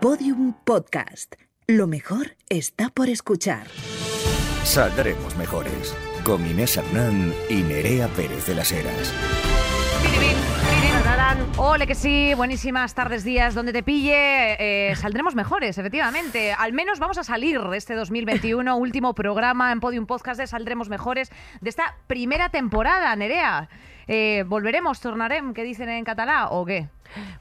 Podium Podcast. Lo mejor está por escuchar. Saldremos mejores. Con Inés Hernán y Nerea Pérez de las Heras. Ole que sí, buenísimas tardes, días, donde te pille, eh, saldremos mejores, efectivamente. Al menos vamos a salir de este 2021, último programa en Podium Podcast de Saldremos Mejores de esta primera temporada, Nerea. Eh, ¿Volveremos, tornarem, que dicen en catalán, o qué?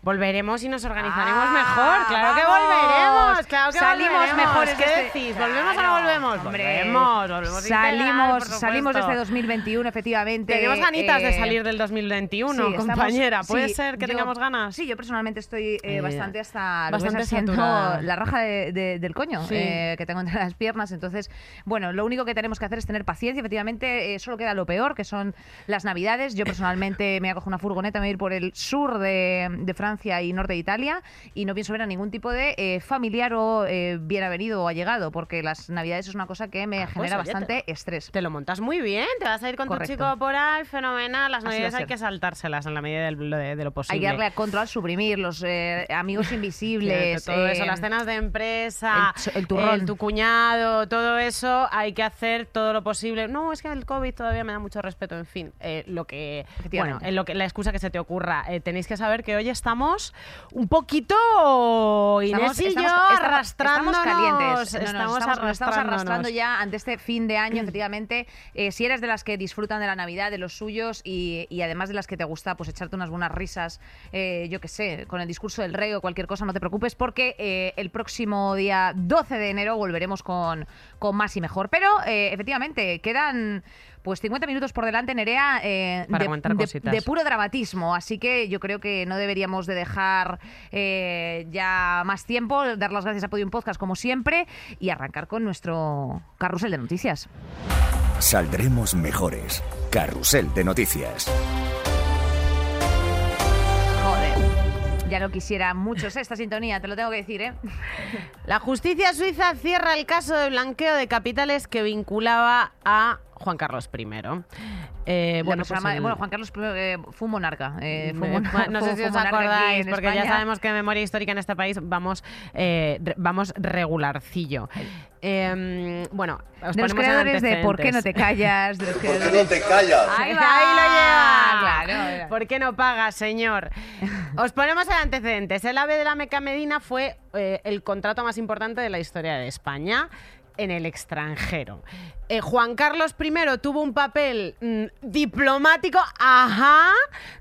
Volveremos y nos organizaremos Ah, mejor. Claro que volveremos. Claro que Salimos volveremos. mejores ¿Qué de este- decís? ¿Volvemos o no volvemos? hombre. Volvemos, volvemos Salimos, por salimos de este supuesto. 2021, efectivamente. Tenemos ganitas de eh, salir del 2021, sí, estamos- compañera. ¿Puede sí, ser que yo- tengamos ganas? Sí, yo personalmente estoy eh, bastante hasta bastante saturada. la raja de- de- del coño Sí. eh, que tengo entre las piernas. Entonces, bueno, lo único que tenemos que hacer es tener paciencia. Efectivamente, solo queda lo peor, que son las Navidades. Yo personalmente me voy a coger una furgoneta, me voy a ir por el sur de, de Francia y norte de Italia y no pienso ver a ningún tipo de eh, familiar o eh, bien avenido o allegado, porque las Navidades es una cosa que me Ah, pues, genera bastante estrés. Te lo montas muy bien, te vas a ir con Correcto. tu chico por ahí, fenomenal. Las navidades hay que saltárselas en la medida de, de lo posible. Hay que darle a control, suprimir los eh, amigos invisibles. Todo eso, eh, las cenas de empresa, el el turrón. tu cuñado, todo eso, hay que hacer todo lo posible. No, es que el COVID todavía me da mucho respeto, en fin, lo que, bueno, en lo que la excusa que se te ocurra. Eh, tenéis que saber que hoy estamos un poquito Inés y yo estamos- estamos arrastrándonos. calientes. No, estamos, estamos, estamos arrastrando ya ante este fin de año, efectivamente. Eh, si eres de las que disfrutan de la Navidad, de los suyos y, y además de las que te gusta pues echarte unas buenas risas, eh, yo qué sé, con el discurso del rey o cualquier cosa, no te preocupes porque el próximo día 12 de enero volveremos con, con más y mejor. Pero efectivamente, quedan... Pues 50 minutos por delante, Nerea, eh, Para de, comentar de- cositas. de puro dramatismo. Así que yo creo que no deberíamos de dejar eh, ya más tiempo, dar las gracias a Podium Podcast como siempre y arrancar con nuestro carrusel de noticias. Saldremos mejores. Carrusel de noticias. Joder, ya lo quisiera muchos esta sintonía, te lo tengo que decir, ¿eh? La justicia suiza cierra el caso de blanqueo de capitales que vinculaba a Juan Carlos I. Eh, La bueno, persona pues el- bueno, Juan Carlos eh, fue un monarca. eh, fue un monarca- no fue- sé si os acordáis, porque ya sabemos que memoria histórica en este país vamos, eh, re- vamos regularcillo. Eh, bueno, os De los creadores de ¿Por qué no te callas? De los ¿Por qué no te callas? Ahí va, Ahí lo lleva. Claro. ¿Por qué no paga, señor? Os ponemos en antecedentes. El AVE de la Meca Medina fue eh, el contrato más importante de la historia de España en el extranjero. Eh, Juan Carlos I tuvo un papel mm, diplomático, ajá,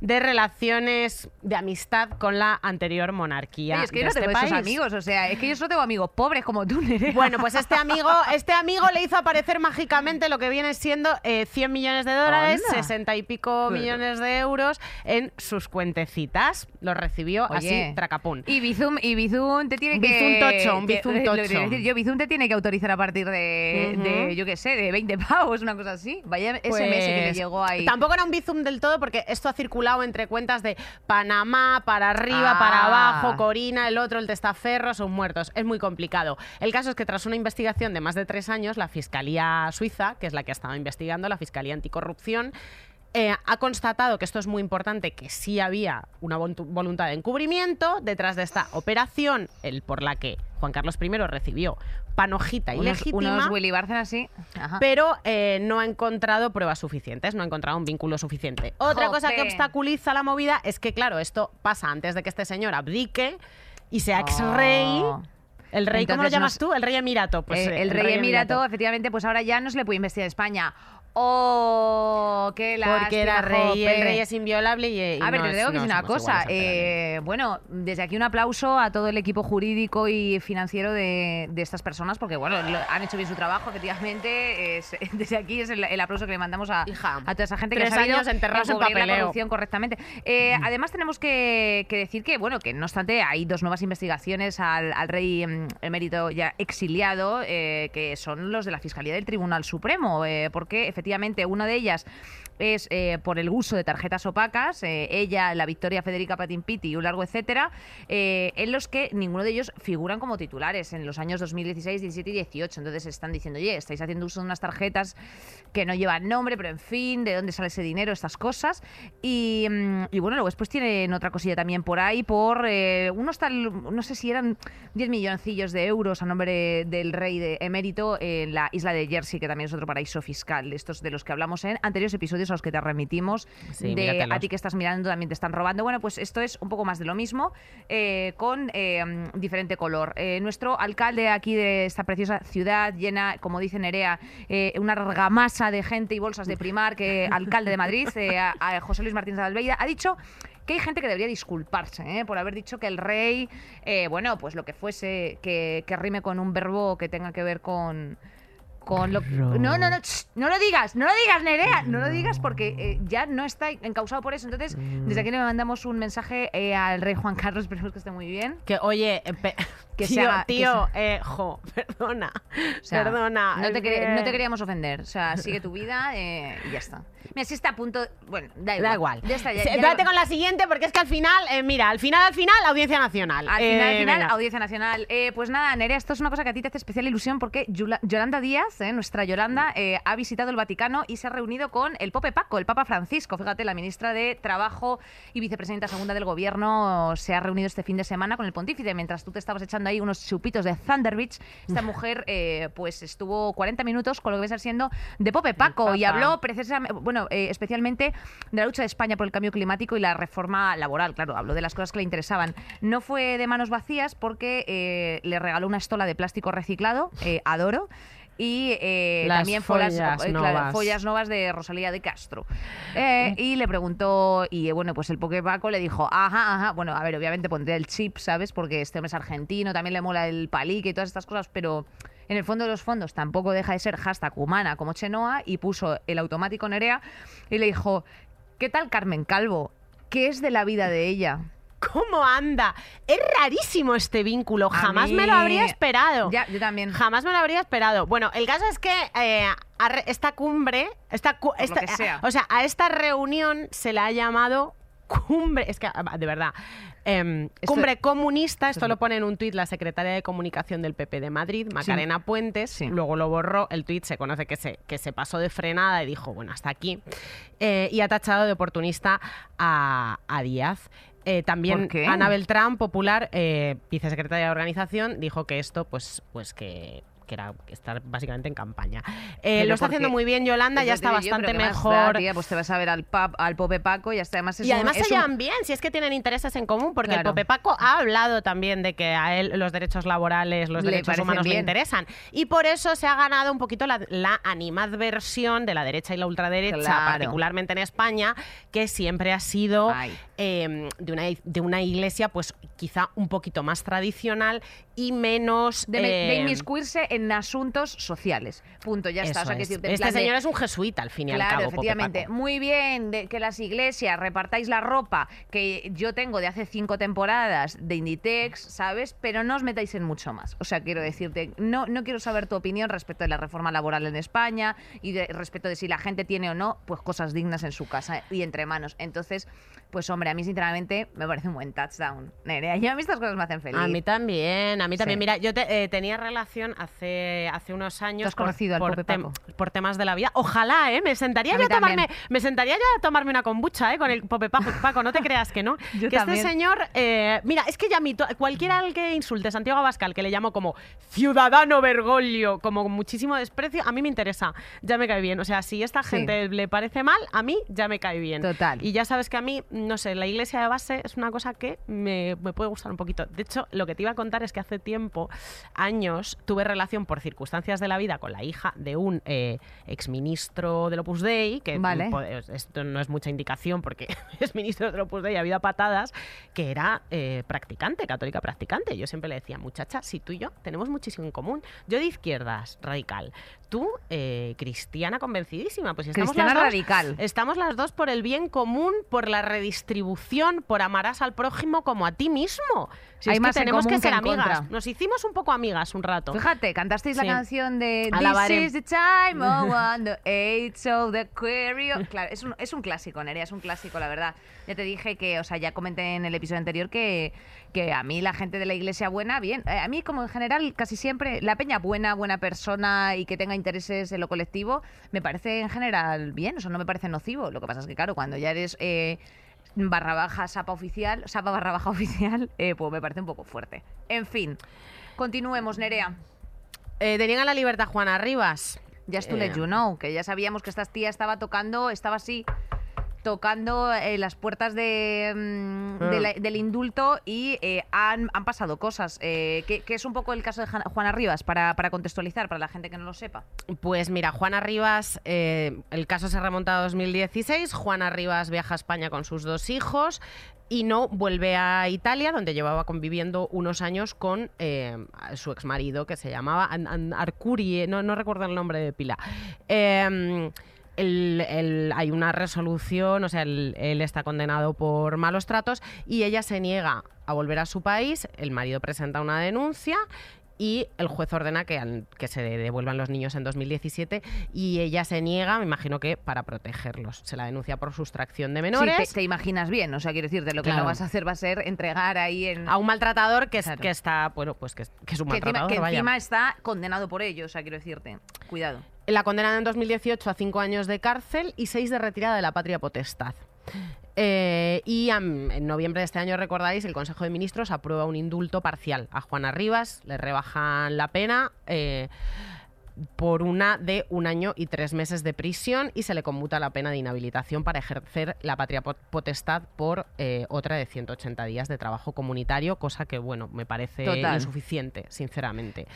de relaciones de amistad con la anterior monarquía Oye, es que de yo no este tengo esos amigos, o sea, es que yo solo tengo amigos pobres como tú, Nerea. Bueno, pues este amigo, este amigo le hizo aparecer mágicamente lo que viene siendo eh, 100 millones de dólares, Anda. 60 y pico millones de euros en sus cuentecitas. Los recibió Oye, así, tracapún. Y Bizum, y Bizum te tiene que... Bizum tocho, un Bizum lo tocho. yo, Bizum te tiene que autorizar a partir de, yo qué sé, de 20 pavos, una cosa así. Vaya SMS que le Pues, llegó ahí. Tampoco era un bizum del todo porque esto ha circulado entre cuentas de Panamá, para arriba, Ah. para abajo, Corina, el otro, el testaferro, son muertos. Es muy complicado. El caso es que tras una investigación de más de tres años, la Fiscalía Suiza, que es la que estaba investigando, la Fiscalía Anticorrupción, eh, ha constatado que esto es muy importante, que sí había una voluntad de encubrimiento detrás de esta operación, el por la que Juan Carlos I recibió panojita unos, ilegítima unos Willy Bárcena así. Ajá. pero eh, no ha encontrado pruebas suficientes, no ha encontrado un vínculo suficiente. Otra cosa que obstaculiza la movida es que, claro, esto pasa antes de que este señor abdique y sea ex-rey. Oh. El rey, ¿cómo lo llamas nos- tú? El rey emirato. Pues, Eh, el, rey, Emirato, efectivamente, pues ahora ya no se le puede investigar a España. Oh, qué Porque era rey, jope. el rey es inviolable y, y A ver, no te es- tengo que no decir una cosa. la eh, bueno, desde aquí un aplauso a todo el equipo jurídico y financiero de, de estas personas, porque bueno, lo- han hecho bien su trabajo, efectivamente. es- desde aquí es el, el aplauso que le mandamos a, Hija, a toda esa gente tres que ha años enterrados en encubrir la papeleo. corrupción correctamente. Eh, Además, tenemos que, que decir que, bueno, que no obstante, hay dos nuevas investigaciones al, al rey mm, emérito ya exiliado, eh, que son los de la Fiscalía del Tribunal Supremo, porque efectivamente una de ellas es eh, por el uso de tarjetas opacas, eh, ella, la Victoria Federica Patimpitti y un largo etcétera, eh, en los que ninguno de ellos figuran como titulares en los años 2016, 17 y 18. Entonces están diciendo, oye, estáis haciendo uso de unas tarjetas que no llevan nombre, pero en fin, ¿de dónde sale ese dinero? Estas cosas. Y, mm, bueno, luego después tienen otra cosilla también por ahí, por unos tal, no sé si eran 10 milloncillos de euros a nombre del rey de emérito en la isla de Jersey, que también es otro paraíso fiscal, estos de los que hablamos en anteriores episodios a los que te remitimos, Sí, de míratelos. a ti que estás mirando también te están robando. Bueno, pues esto es un poco más de lo mismo, eh, con eh, mm, diferente color. Eh, nuestro alcalde aquí de esta preciosa ciudad llena, como dice Nerea, eh, una argamasa de gente y bolsas de primar, que alcalde de Madrid, a, a José Luis Martínez de Almeida, ha dicho que hay gente que debería disculparse ¿eh? por haber dicho que el rey, eh, bueno, pues lo que fuese, que, que rime con un verbo que tenga que ver con... Con lo, no, no, no, no lo digas, no lo digas, Nerea, no lo digas porque eh, ya no está encausado por eso. Entonces, desde aquí le mandamos un mensaje eh, al rey Juan Carlos, esperemos que esté muy bien. Que, oye, eh, pe- Que tío, que tío, eh, jo, perdona, O sea, perdona. No te, que- no te queríamos ofender. O sea, sigue tu vida eh, y ya está. Mira, si está a punto. Bueno, da igual. Da igual. Ya está, ya- ya lo- con la siguiente porque es que al final, eh, mira, al final, al final, Audiencia Nacional. Al final, al Eh, final, venga. Audiencia Nacional. Eh, pues nada, Nerea, esto es una cosa que a ti te hace especial ilusión porque Yula- Yolanda Díaz, eh, nuestra Yolanda, eh, ha visitado el Vaticano y se ha reunido con el Pope Paco, el Papa Francisco. Fíjate, la ministra de Trabajo y vicepresidenta segunda del Gobierno se ha reunido este fin de semana con el pontífice. Mientras tú te estabas echando ahí unos chupitos de Thunder Beach, esta mujer eh, pues estuvo 40 minutos con lo que viene siendo de Pope Paco y habló precisamente, bueno, eh, especialmente de la lucha de España por el cambio climático y la reforma laboral. Claro, habló de las cosas que le interesaban. No fue de manos vacías porque eh, le regaló una estola de plástico reciclado, adoro. Y eh, Las también follas eh, novas. follas novas de Rosalía de Castro. Eh, y le preguntó, y bueno, pues el Poké Paco le dijo, ajá, ajá, bueno, a ver, obviamente pondría el chip, ¿sabes? Porque este hombre es argentino, también le mola el palique y todas estas cosas, pero en el fondo de los fondos tampoco deja de ser hashtag humana como Chenoa y puso el automático Nerea y le dijo, ¿qué tal Carmen Calvo? ¿Qué es de la vida de ella? ¿Cómo anda? Es rarísimo este vínculo. Jamás mí- me lo habría esperado. Ya, yo también. Jamás me lo habría esperado. Bueno, el caso es que eh, esta cumbre, esta, cu- lo esta- que sea. o sea, a esta reunión se la ha llamado cumbre, es que ah, de verdad, em, Esto- cumbre comunista, esto lo pone en un tuit la secretaria de comunicación del PP de Madrid, Macarena Puentes, Sí. luego lo borró, el tuit se conoce que se, que se pasó de frenada y dijo, bueno, hasta aquí, eh, y ha tachado de oportunista a, a Díaz. Eh, también. Ana Beltrán, popular, eh, vicesecretaria de organización, dijo que esto, pues, pues que que era estar básicamente en campaña. Eh, lo está haciendo muy bien Yolanda, ya Es está yo, bastante pero ¿qué más da, mejor. tía? pues te vas a ver al, pap, al Pope Paco y además es Y un- además es se un- llevan bien, si es que tienen intereses en común, porque Claro. el Pope Paco ha hablado también de que a él los derechos laborales, los Le derechos humanos le interesan. Y por eso se ha ganado un poquito la, la animadversión de la derecha y la ultraderecha, Claro. particularmente en España, que siempre ha sido Ay. Eh, de, una, de una iglesia, pues quizá un poquito más tradicional y menos... de, eh, inmiscuirse en asuntos sociales. Punto, ya está. O sea, que es. Este de- es un jesuita, al fin y al Claro, cabo. Pope efectivamente. Paco. Muy bien de que las iglesias repartáis la ropa que yo tengo de hace cinco temporadas de Inditex, ¿sabes? Pero no os metáis en mucho más. O sea, quiero decirte, no, no quiero saber tu opinión respecto de la reforma laboral en España y de, respecto de si la gente tiene o no, pues cosas dignas en su casa y entre manos. Entonces, pues hombre, a mí sinceramente me parece un buen touchdown. Nerea, yo a mí estas cosas me hacen feliz. A mí también, a mí también. Sí. Mira, yo te- eh, tenía relación hace, hace unos años ¿Tú has conocido al por, tem- por temas de la vida. Ojalá, ¿eh? Me sentaría, A yo a tomarme, también. me sentaría ya a tomarme una kombucha, ¿eh? Con el Pope Paco, Paco, no te creas que no. Yo que también. este señor, eh, mira, es que ya mi cualquiera al que insulte Santiago Abascal, que le llamo como ciudadano Bergoglio, como con muchísimo desprecio, a mí me interesa, ya me cae bien. O sea, si esta Sí. gente le parece mal, a mí ya me cae bien. Total. Y ya sabes que a mí, no sé, la iglesia de base es una cosa que me, me puede gustar un poquito. De hecho, lo que te iba a contar es que hace tiempo, años, tuve relación por circunstancias de la vida con la hija de un eh, exministro del Opus Dei, que Vale. po- esto no es mucha indicación porque es ministro del Opus Dei, ha habido patadas, que era eh, practicante, católica practicante. Yo siempre le decía, muchacha, si tú y yo tenemos muchísimo en común. Yo de izquierdas, radical. Tú, eh, cristiana convencidísima. Pues estamos Cristiana las dos, radical. Estamos las dos por el bien común, por la redistribución, por amarás al prójimo como a ti mismo. Si Hay es más que en tenemos que ser que amigas. contra. Nos hicimos un poco amigas un rato. Fíjate, cantasteis Sí. la canción de. This is the time of one, the age of the Aquarius. Claro, es un, es un clásico, Nerea, es un clásico, la verdad. Ya te dije que, o sea, ya comenté en el episodio anterior que, que a mí la gente de la iglesia buena, bien. Eh, A mí, como en general, casi siempre, la peña buena, buena persona y que tenga intereses en lo colectivo, me parece en general bien, o sea, no me parece nocivo. Lo que pasa es que, claro, cuando ya eres... eh, barra baja sapa oficial, sapa barra baja oficial, eh, pues me parece un poco fuerte. En fin, continuemos, Nerea. Eh, deniegan la libertad Juana Rivas. Just to Eh, let you know, que ya sabíamos que esta tía estaba tocando, estaba así, tocando eh, las puertas de, mm, de Ah. la- del indulto y eh, han, han pasado cosas. eh, que, que es un poco el caso de Juana Rivas, para, para contextualizar, para la gente que no lo sepa. Pues mira, Juana Rivas, eh, el caso se remonta a 2016. Juana Rivas viaja a España con sus dos hijos y no vuelve a Italia, donde llevaba conviviendo unos años con eh, su exmarido, que se llamaba An- An- Arcurie, no, no recuerdo el nombre de pila. Eh, el- el- hay una resolución, o sea, el- él está condenado por malos tratos y ella se niega a volver a su país, el marido presenta una denuncia y el juez ordena que, se devuelvan los niños en 2017 y ella se niega, me imagino que para protegerlos. Se la denuncia por sustracción de Sí, menores. te, te imaginas bien, o sea, quiero decir, de lo que Claro. no vas a hacer va a ser entregar ahí en... a un maltratador que, es- Claro. que está, bueno, pues que, es- que es un que encima, maltratador. que encima está condenado por ello, o sea, quiero decirte, cuidado. La condenan en 2018 a cinco años de cárcel y seis de retirada de la patria potestad. Eh, y en noviembre de este año, recordáis, el Consejo de Ministros aprueba un indulto parcial a Juana Rivas, le rebajan la pena. eh, por una de un año y tres meses de prisión y se le conmuta la pena de inhabilitación para ejercer la patria pot- potestad por eh, otra de 180 días de trabajo comunitario, cosa que, bueno, me parece Total. insuficiente, sinceramente.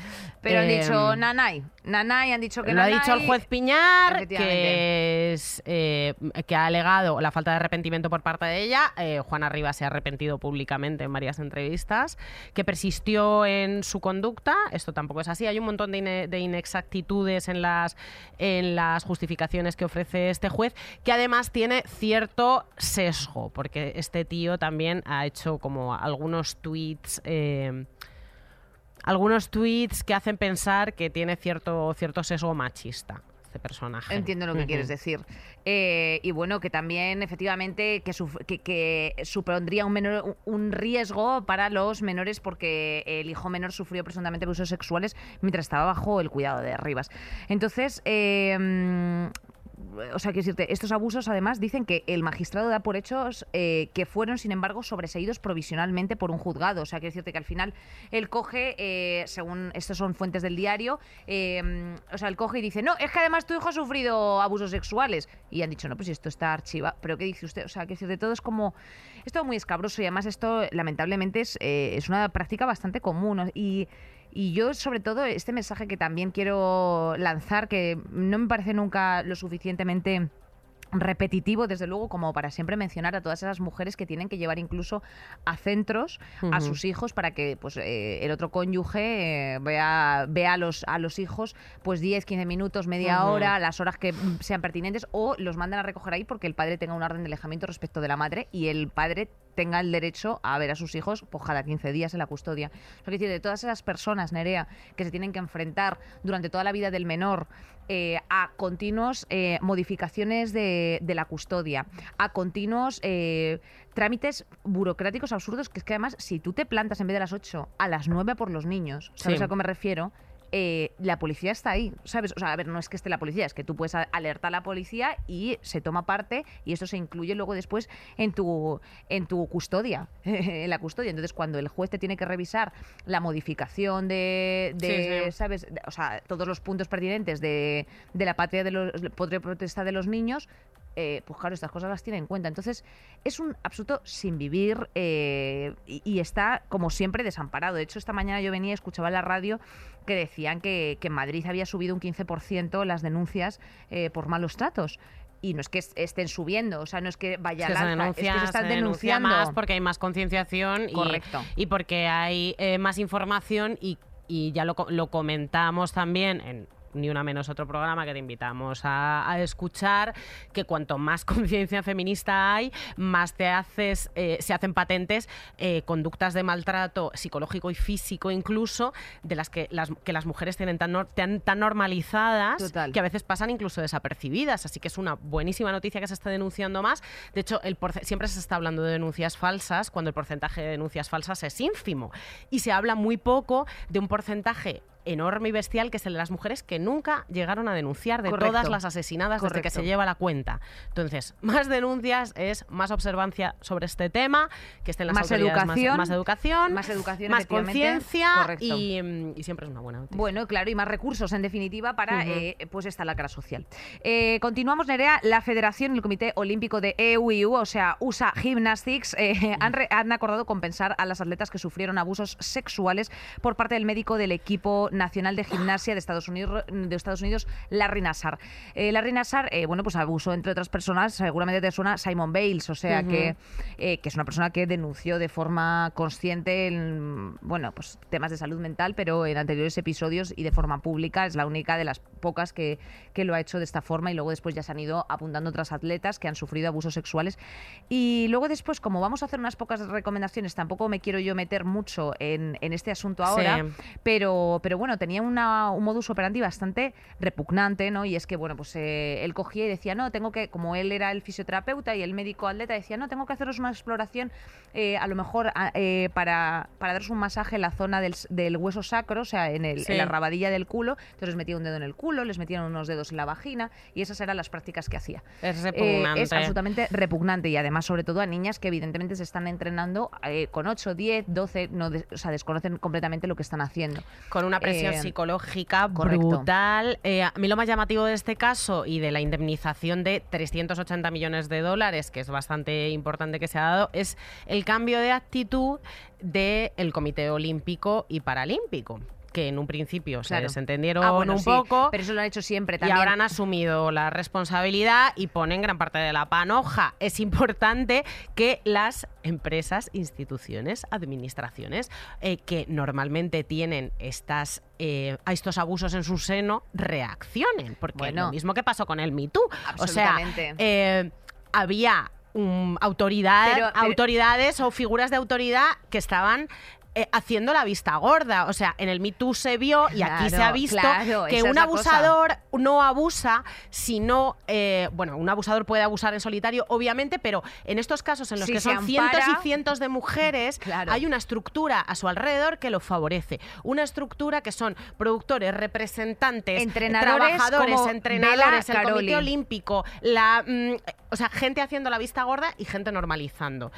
Pero han Eh, dicho Nanay, Nanay, han dicho que lo ha dicho el juez Piñar, que, es, eh, que ha alegado la falta de arrepentimiento por parte de ella. Eh, Juana Rivas se ha arrepentido públicamente en varias entrevistas, que persistió en su conducta. Esto tampoco es así. Hay un montón de, ine- de inexactitudes en las, en las justificaciones que ofrece este juez, que además tiene cierto sesgo, porque este tío también ha hecho como algunos tweets. eh, algunos tweets que hacen pensar que tiene cierto, cierto sesgo machista este personaje. Entiendo lo que quieres decir. Eh, y bueno, que también efectivamente que, suf- que, que supondría un, menor, un riesgo para los menores porque el hijo menor sufrió presuntamente abusos sexuales mientras estaba bajo el cuidado de Rivas. Entonces, eh, mm, o sea, quiero decirte, estos abusos además dicen que el magistrado da por hechos eh, que fueron, sin embargo, sobreseídos provisionalmente por un juzgado. O sea, quiero decirte que al final él coge, eh, según estos son fuentes del diario, eh, o sea, él coge y dice, no, es que además tu hijo ha sufrido abusos sexuales. Y han dicho, no, pues esto está archivado. Pero ¿qué dice usted? O sea, quiero decirte, todo es como, es todo muy escabroso y además esto, lamentablemente, es, eh, es una práctica bastante común. Y, y yo, sobre todo, este mensaje que también quiero lanzar, que no me parece nunca lo suficientemente repetitivo, desde luego, como para siempre mencionar a todas esas mujeres que tienen que llevar incluso a centros a sus hijos para que pues eh, el otro cónyuge eh, vea, vea a, los, a los hijos pues 10, 15 minutos, media hora, las horas que sean pertinentes o los mandan a recoger ahí porque el padre tenga una orden de alejamiento respecto de la madre y el padre tenga el derecho a ver a sus hijos pues, cada 15 días en la custodia. O sea, quiero decir, de todas esas personas, Nerea, que se tienen que enfrentar durante toda la vida del menor eh, a continuos eh, modificaciones de, de la custodia, a continuos eh, trámites burocráticos absurdos, que es que además, si tú te plantas en vez de las 8 a las 9 por los niños, ¿sabes Sí. a qué me refiero? Eh, la policía está ahí, ¿sabes? O sea, a ver, no es que esté la policía, es que tú puedes alertar a la policía y se toma parte y esto se incluye luego después en tu, en tu custodia, en la custodia. Entonces, cuando el juez te tiene que revisar la modificación de, de, Sí, sí. ¿sabes? O sea, todos los puntos pertinentes de, de la patria de los patria potestad de los niños, eh, pues claro, estas cosas las tiene en cuenta. Entonces, es un absoluto sin vivir eh, y, y está, como siempre, desamparado. De hecho, esta mañana yo venía y escuchaba en la radio que decían que, que en Madrid había subido un 15% las denuncias eh, por malos tratos. Y no es que es- estén subiendo, o sea, no es que vaya Es que es se están se denunciando. más porque hay más concienciación y, Correcto. y porque hay eh, más información y, y ya lo, lo comentamos también en Ni Una Menos, otro programa que te invitamos a, a escuchar, que cuanto más conciencia feminista hay, más te haces, eh, se hacen patentes eh, conductas de maltrato psicológico y físico incluso, de las que las, que las mujeres tienen tan, nor- tan, tan normalizadas Total. que a veces pasan incluso desapercibidas. Así que es una buenísima noticia que se está denunciando más. De hecho, el siempre se está hablando de denuncias falsas cuando el porcentaje de denuncias falsas es ínfimo. Y se habla muy poco de un porcentaje enorme y bestial que es el de las mujeres que nunca llegaron a denunciar de Correcto. todas las asesinadas desde que se lleva la cuenta. Entonces, más denuncias es más observancia sobre este tema, que estén las Más autoridades más- educación, más, educación, más educación, más conciencia y, y siempre es una buena noticia. Bueno, claro, y más recursos, en definitiva, para eh, pues esta lacra social. Eh, continuamos, Nerea. La Federación y el Comité Olímpico de EUIU, o sea, USA Gymnastics, eh, han, re- han acordado compensar a las atletas que sufrieron abusos sexuales por parte del médico del equipo nacional de gimnasia de Estados Unidos, de Estados Unidos Larry Nassar. Eh, Larry Nassar, eh, bueno, pues abusó, entre otras personas, seguramente te suena Simon Bales, o sea, Ujú. que, eh, que es una persona que denunció de forma consciente, en, bueno, pues temas de salud mental, pero en anteriores episodios y de forma pública es la única de las pocas que, que lo ha hecho de esta forma y luego después ya se han ido apuntando otras atletas que han sufrido abusos sexuales. Y luego después, como vamos a hacer unas pocas recomendaciones, tampoco me quiero yo meter mucho en, en este asunto ahora, Sí. pero, pero bueno, tenía una- un modus operandi bastante repugnante, ¿no? Y es que, bueno, pues eh, él cogía y decía, no, tengo que, como él era el fisioterapeuta y el médico atleta, decía, no, tengo que haceros una exploración, eh, a lo mejor eh, para, para daros un masaje en la zona del, del hueso sacro, o sea, en, el, Sí. en la rabadilla del culo. Entonces les metía un dedo en el culo, les metían unos dedos en la vagina y esas eran las prácticas que hacía. Es repugnante. es absolutamente repugnante y además sobre todo a niñas que evidentemente se están entrenando con 8, 10, 12, no de- o sea, desconocen completamente lo que están haciendo. Con una presión Eh, psicológica correcto. brutal. Eh, a mí lo más llamativo de este caso y de la indemnización de 380 millones de dólares, que es bastante importante que se ha dado, es el cambio de actitud del Comité Olímpico y Paralímpico que en un principio Claro. se desentendieron Ah, bueno, un sí, poco pero eso lo han hecho siempre y también. ahora han asumido la responsabilidad y ponen gran parte de la panoja. Es importante que las empresas, instituciones, administraciones eh, que normalmente tienen estas eh, a estos abusos en su seno reaccionen, porque Bueno. lo mismo que pasó con el Me Too. O sea, eh, había um, autoridad- Pero- pero- autoridades o figuras de autoridad que estaban eh, haciendo la vista gorda. O sea, en el Me Too se vio y aquí se ha visto claro, que un cosa. abusador no abusa si no... eh, bueno, un abusador puede abusar en solitario, obviamente, pero en estos casos en los Si que son cientos y cientos de mujeres, Claro. hay una estructura a su alrededor que lo favorece. Una estructura que son productores, representantes, Entrenadores trabajadores, entrenadores, el Caroli. Comité Olímpico, la, mm, o sea, gente haciendo la vista gorda y gente normalizando.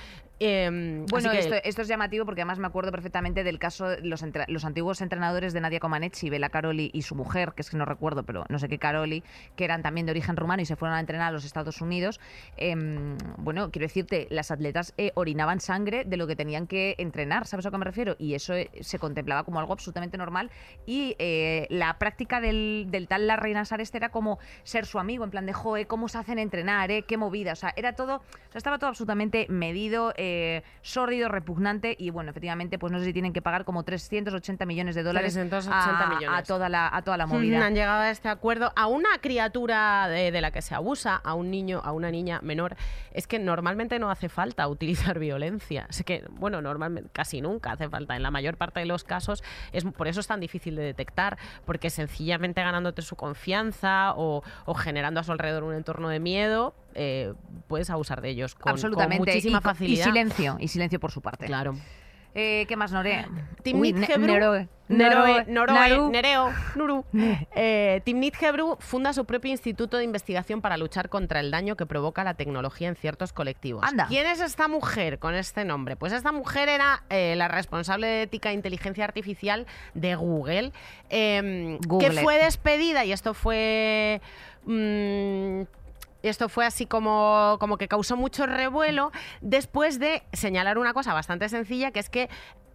Em, Bueno, que- esto, esto es llamativo porque además me acuerdo perfectamente del caso de los, entre- los antiguos entrenadores de Nadia Comaneci, Bela Caroli y su mujer, que es que no recuerdo, pero no sé qué Caroli, que eran también de origen rumano y se fueron a entrenar a los Estados Unidos. Em, bueno, quiero decirte, las atletas eh, orinaban sangre de lo que tenían que entrenar, ¿sabes a qué me refiero? Y eso eh, se contemplaba como algo absolutamente normal. Y eh, la práctica del, del tal Larry Nassar este era como ser su amigo, en plan de, joe, ¿cómo se hacen entrenar? Eh? ¿Qué movida? O sea, era todo, o sea, estaba todo absolutamente medido, eh, sórdido, repugnante y bueno, efectivamente, pues no sé si tienen que pagar como 380 millones de dólares 380 a, millones. a toda la, a toda la Mm, movida. Han llegado a este acuerdo a una criatura de, de la que se abusa, a un niño, a una niña menor. Es que normalmente no hace falta utilizar violencia. Es que, bueno, normalmente casi nunca hace falta. En la mayor parte de los casos, es por eso es tan difícil de detectar, porque sencillamente ganándote su confianza o, o generando a su alrededor un entorno de miedo, eh, puedes abusar de ellos con, con Absolutamente. muchísima y, facilidad. Y silencio, y silencio por su parte. Claro. Eh, ¿Qué más, Nore? Timnit Gebru, Neroe. Neroe, Noroe, Noroe. Nereo, Nuru. Eh, Timnit Gebru funda su propio instituto de investigación para luchar contra el daño que provoca la tecnología en ciertos colectivos. Anda. ¿Quién es esta mujer con este nombre? Pues esta mujer era eh, la responsable de ética e inteligencia artificial de Google, em, que Google. fue despedida y esto fue... mm, esto fue así como, como que causó mucho revuelo después de señalar una cosa bastante sencilla, que es que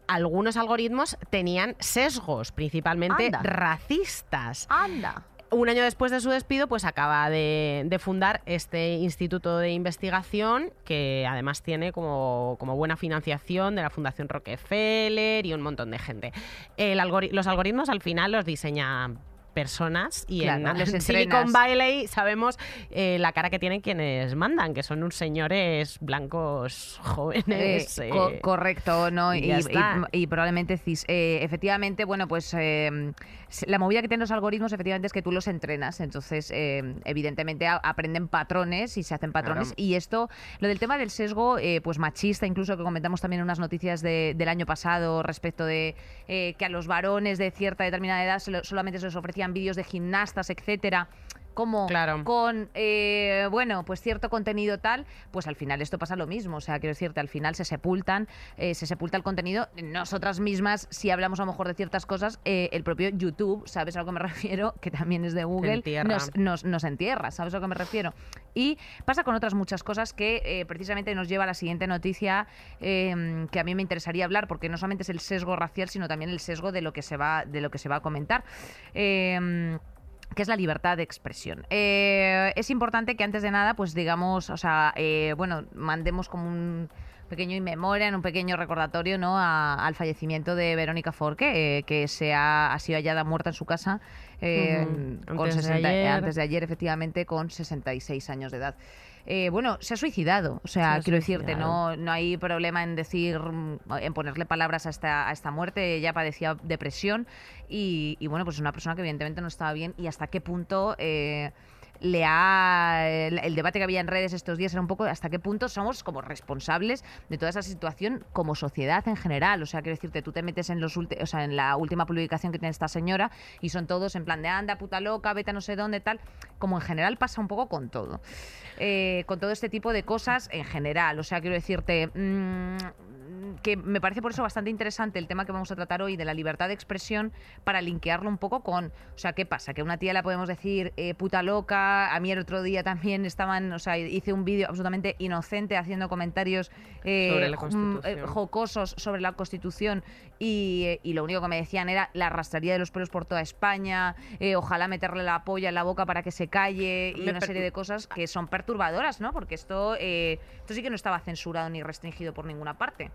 algunos algoritmos tenían sesgos, principalmente Anda. racistas. Anda. Un año después de su despido, pues acaba de, de fundar este instituto de investigación que además tiene como, como buena financiación de la Fundación Rockefeller y un montón de gente. El algori- los algoritmos al final los diseña personas y Claro, en, en Silicon. Valley sabemos eh, la cara que tienen quienes mandan, que son unos señores blancos jóvenes. Eh, eh, co- correcto, ¿no? y Y, ya y- está. y probablemente cis. Eh, efectivamente, bueno, pues eh, la movida que tienen los algoritmos, efectivamente, es que tú los entrenas. Entonces, eh, evidentemente, aprenden patrones y se hacen patrones. Claro. Y esto, lo del tema del sesgo, eh, pues machista, incluso que comentamos también en unas noticias de- del año pasado respecto de eh, que a los varones de cierta determinada edad solamente se les ofrecían vídeos de gimnastas, etcétera. Como Claro. con, eh, bueno, pues cierto contenido tal, pues al final esto pasa lo mismo. O sea, quiero decirte, al final se sepultan, eh, se sepulta el contenido. Nosotras mismas, si hablamos a lo mejor de ciertas cosas, eh, el propio YouTube, ¿sabes a lo que me refiero? Que también es de Google, nos, nos, nos entierra, ¿sabes a lo que me refiero? Y pasa con otras muchas cosas que precisamente nos lleva a la siguiente noticia eh, que a mí me interesaría hablar, porque no solamente es el sesgo racial, sino también el sesgo de lo que se va, de lo que se va a comentar. Eh, que es la libertad de expresión. Eh, es importante que antes de nada, pues digamos, o sea, eh, bueno, mandemos como un pequeño inmemoria, un pequeño recordatorio ¿no? a- al fallecimiento de Verónica Forque, eh, que se ha, ha sido hallada muerta en su casa eh, con Antes de 60 ayer. antes de ayer, efectivamente, con 66 años de edad. Eh, bueno, se ha suicidado, o sea, Se quiero decirte, no, no hay problema en decir, mm, en ponerle palabras a esta, a esta muerte. Ella padecía depresión y, y, bueno, pues es una persona que evidentemente no estaba bien. Y hasta qué punto eh, le ha. El, debate que había en redes estos días era un poco hasta qué punto somos como responsables de toda esa situación como sociedad en general. O sea, quiero decirte, tú te metes en, los ulti- en la última publicación que tiene esta señora y son todos en plan de anda, puta loca, vete a no sé dónde, tal. Como en general pasa un poco con todo. Eh, con todo este tipo de cosas en general. O sea, quiero decirte. mm, que me parece por eso bastante interesante el tema que vamos a tratar hoy de la libertad de expresión para linkearlo un poco con, o sea, ¿qué pasa? Que a una tía la podemos decir eh, puta loca, a mí el otro día también estaban, o sea, hice un vídeo absolutamente inocente haciendo comentarios eh, Sobre la mm, Constitución. eh, jocosos sobre la Constitución y, y lo único que me decían era la arrastraría de los pelos por toda España, eh, ojalá meterle la polla en la boca para que se calle y Me una serie de cosas que son perturbadoras, ¿no? Porque esto, eh, esto sí que no estaba censurado ni restringido por ninguna parte.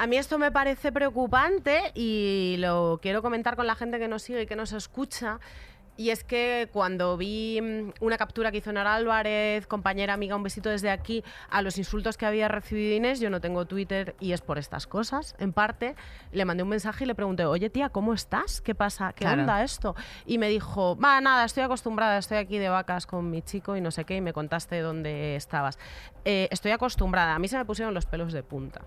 A mí esto me parece preocupante y lo quiero comentar con la gente que nos sigue y que nos escucha. Y es que cuando vi mm, una captura que hizo Nora Álvarez, compañera amiga, un besito desde aquí, a los insultos que había recibido Inés, yo no tengo Twitter y es por estas cosas, en parte, le mandé un mensaje y le pregunté, oye tía, ¿cómo estás? ¿Qué pasa? ¿Qué Claro. onda esto? Y me dijo, va, nada, estoy acostumbrada, estoy aquí de vacas con mi chico y no sé qué, y me contaste dónde estabas. Eh, estoy acostumbrada, a mí se me pusieron los pelos de punta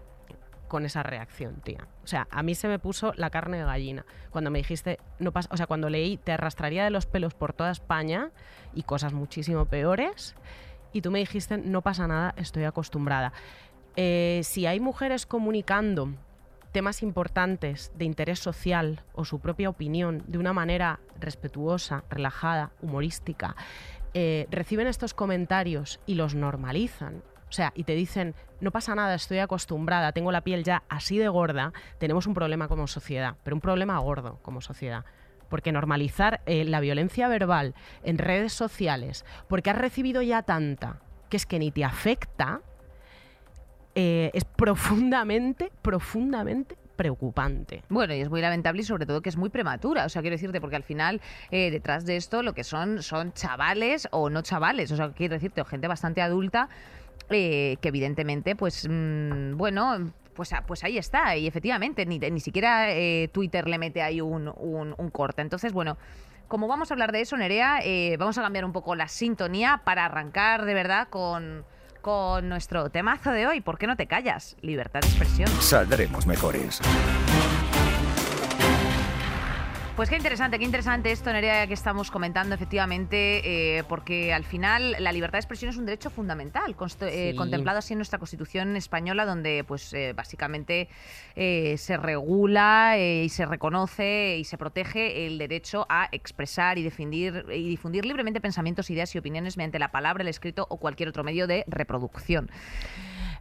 con esa reacción, tía. O sea, a mí se me puso la carne de gallina cuando me dijiste, no pasa, o sea, cuando leí te arrastraría de los pelos por toda España y cosas muchísimo peores y tú me dijiste, no pasa nada, estoy acostumbrada. Eh, si hay mujeres comunicando temas importantes de interés social o su propia opinión de una manera respetuosa, relajada, humorística, eh, reciben estos comentarios y los normalizan. O sea, y te dicen, no pasa nada, estoy acostumbrada, tengo la piel ya así de gorda, tenemos un problema como sociedad, pero un problema gordo como sociedad. Porque normalizar eh, la violencia verbal en redes sociales, porque has recibido ya tanta, que es que ni te afecta, eh, es profundamente, profundamente preocupante. Bueno, y es muy lamentable y sobre todo que es muy prematura. O sea, quiero decirte, porque al final eh, detrás de esto lo que son son chavales o no chavales. O sea, quiero decirte, o gente bastante adulta eh, que evidentemente, pues, mm, bueno, pues, ah, pues ahí está. Y efectivamente, ni, ni siquiera eh, Twitter le mete ahí un, un- corte. Entonces, bueno. Como vamos a hablar de eso, Nerea, eh, vamos a cambiar un poco la sintonía para arrancar de verdad con, con nuestro temazo de hoy. ¿Por qué no te callas? Libertad de expresión. Saldremos mejores. Pues qué interesante, qué interesante esto, Nerea, que estamos comentando, efectivamente, eh, porque al final la libertad de expresión es un derecho fundamental, eh, contemplado así en nuestra Constitución española, donde pues eh, básicamente eh, se regula y se reconoce y se protege el derecho a expresar y difundir, y difundir libremente pensamientos, ideas y opiniones mediante la palabra, el escrito o cualquier otro medio de reproducción.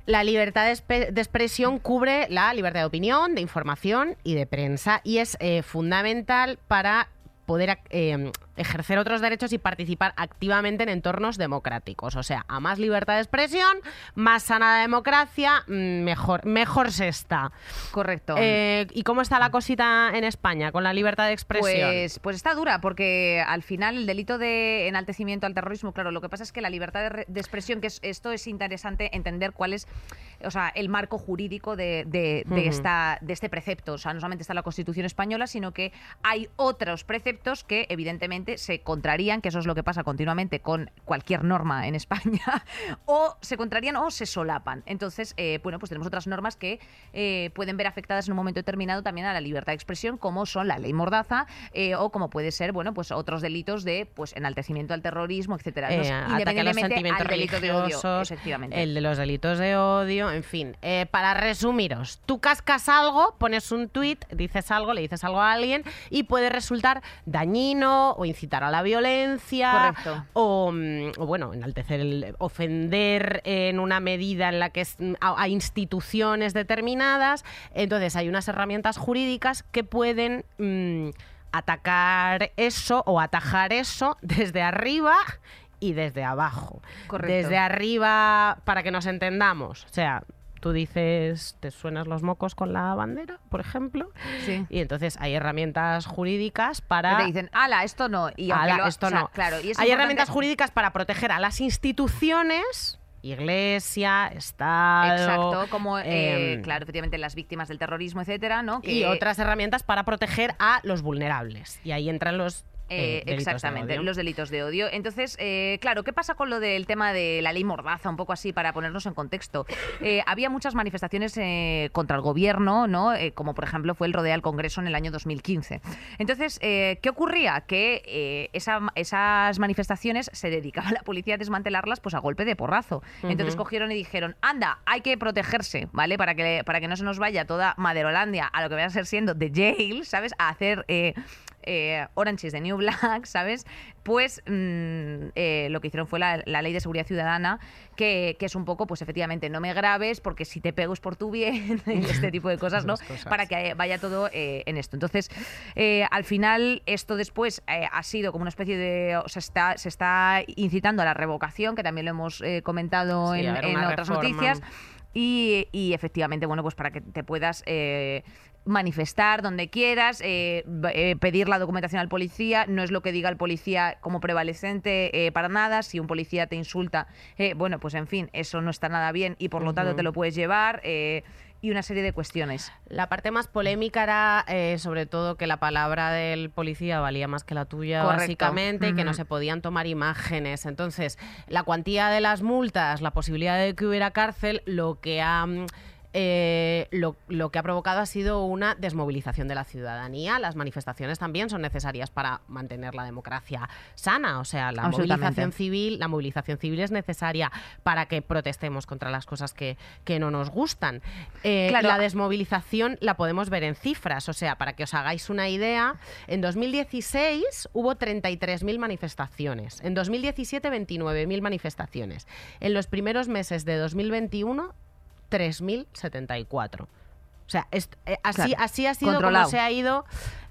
La libertad de, expresión cubre la libertad de opinión, de información y de prensa y es eh, fundamental para poder eh, ejercer otros derechos y participar activamente en entornos democráticos. O sea, a más libertad de expresión, más sana democracia, mm, mejor, mejor se está. Correcto. Eh, ¿Y cómo está la cosita en España con la libertad de expresión? Pues, pues está dura, porque al final el delito de enaltecimiento al terrorismo, claro, lo que pasa es que la libertad de, re- de expresión, que es, esto es interesante entender cuál es o sea, el marco jurídico de, de- esta, de este precepto. O sea, no solamente está la Constitución española, sino que hay otros preceptos que evidentemente se contrarían, que eso es lo que pasa continuamente con cualquier norma en España, o se contrarían o se solapan. Entonces, eh, bueno, pues tenemos otras normas que eh, pueden ver afectadas en un momento determinado también a la libertad de expresión, como son la ley Mordaza eh, o como puede ser, bueno, pues otros delitos de pues enaltecimiento al terrorismo, etcétera. A los independientemente sentimientos al delito de odio, efectivamente. el de los delitos de odio, en fin. Para resumiros, tú cascas algo, pones un tuit, dices algo, le dices algo a alguien y puede resultar dañino o incitar a la violencia Correcto. o, mm, o, bueno, enaltecer, el, ofender en una medida en la que es mm, a, a instituciones determinadas. Entonces hay unas herramientas jurídicas que pueden mm, atacar eso o atajar eso desde arriba y desde abajo. Correcto. Desde arriba, para que nos entendamos. O sea, tú dices, te suenas los mocos con la bandera, por ejemplo. Sí. Y entonces hay herramientas jurídicas para... te dicen, ala, esto no. Y Ala, lo- esto o sea, no. Claro, y es Hay importante- herramientas jurídicas para proteger a las instituciones, iglesia, Estado. Exacto, como, eh, em, claro, efectivamente, las víctimas del terrorismo, etcétera, ¿no? Y otras herramientas para proteger a los vulnerables. Y ahí entran los. Eh, eh, delitos de exactamente, los delitos de odio. Entonces, eh, claro, ¿qué pasa con lo del tema de la ley Mordaza? Un poco así para ponernos en contexto. Eh, había muchas manifestaciones contra el gobierno, ¿no? Como por ejemplo fue el rodeo al Congreso en el año 2015. Entonces, ¿qué ocurría? Que esa- esas manifestaciones se dedicaba la policía a desmantelarlas pues a golpe de porrazo. Entonces cogieron y dijeron, anda, hay que protegerse, ¿vale? Para que, para que no se nos vaya toda Maderolandia a lo que vaya a ser siendo The Jail, ¿sabes? A hacer... eh, Orange is the New Black, ¿sabes? Pues mm, eh, lo que hicieron fue la, la ley de seguridad ciudadana, que, que es un poco, pues efectivamente, no me grabes, porque si te pego es por tu bien, y este tipo de cosas, ¿no? Cosas. Para que vaya todo eh, en esto. Entonces, eh, al final, esto después ha sido como una especie de. O sea, está, se está incitando a la revocación, que también lo hemos comentado Sí, en, otras reforma. noticias. Y, y efectivamente, bueno, pues para que te puedas eh, manifestar donde quieras, eh, eh, pedir la documentación al policía, no es lo que diga el policía como prevalecente eh, para nada, si un policía te insulta, eh, bueno, pues en fin, eso no está nada bien y por lo tanto te lo puedes llevar eh, y una serie de cuestiones. La parte más polémica era, eh, sobre todo, que la palabra del policía valía más que la tuya, Correcto. básicamente, y que no se podían tomar imágenes. Entonces, la cuantía de las multas, la posibilidad de que hubiera cárcel, lo que ha. Eh, lo, lo que ha provocado ha sido una desmovilización de la ciudadanía. Las manifestaciones también son necesarias para mantener la democracia sana. O sea, la movilización civil, la movilización civil es necesaria para que protestemos contra las cosas que, que no nos gustan. Eh, Claro. La desmovilización la podemos ver en cifras. O sea, para que os hagáis una idea, en 2016 hubo 33.000 manifestaciones. En 2017, 29.000 manifestaciones. En los primeros meses de 2021, 3.074. O sea, est- eh, así, Claro, así ha sido controlado. como se ha ido,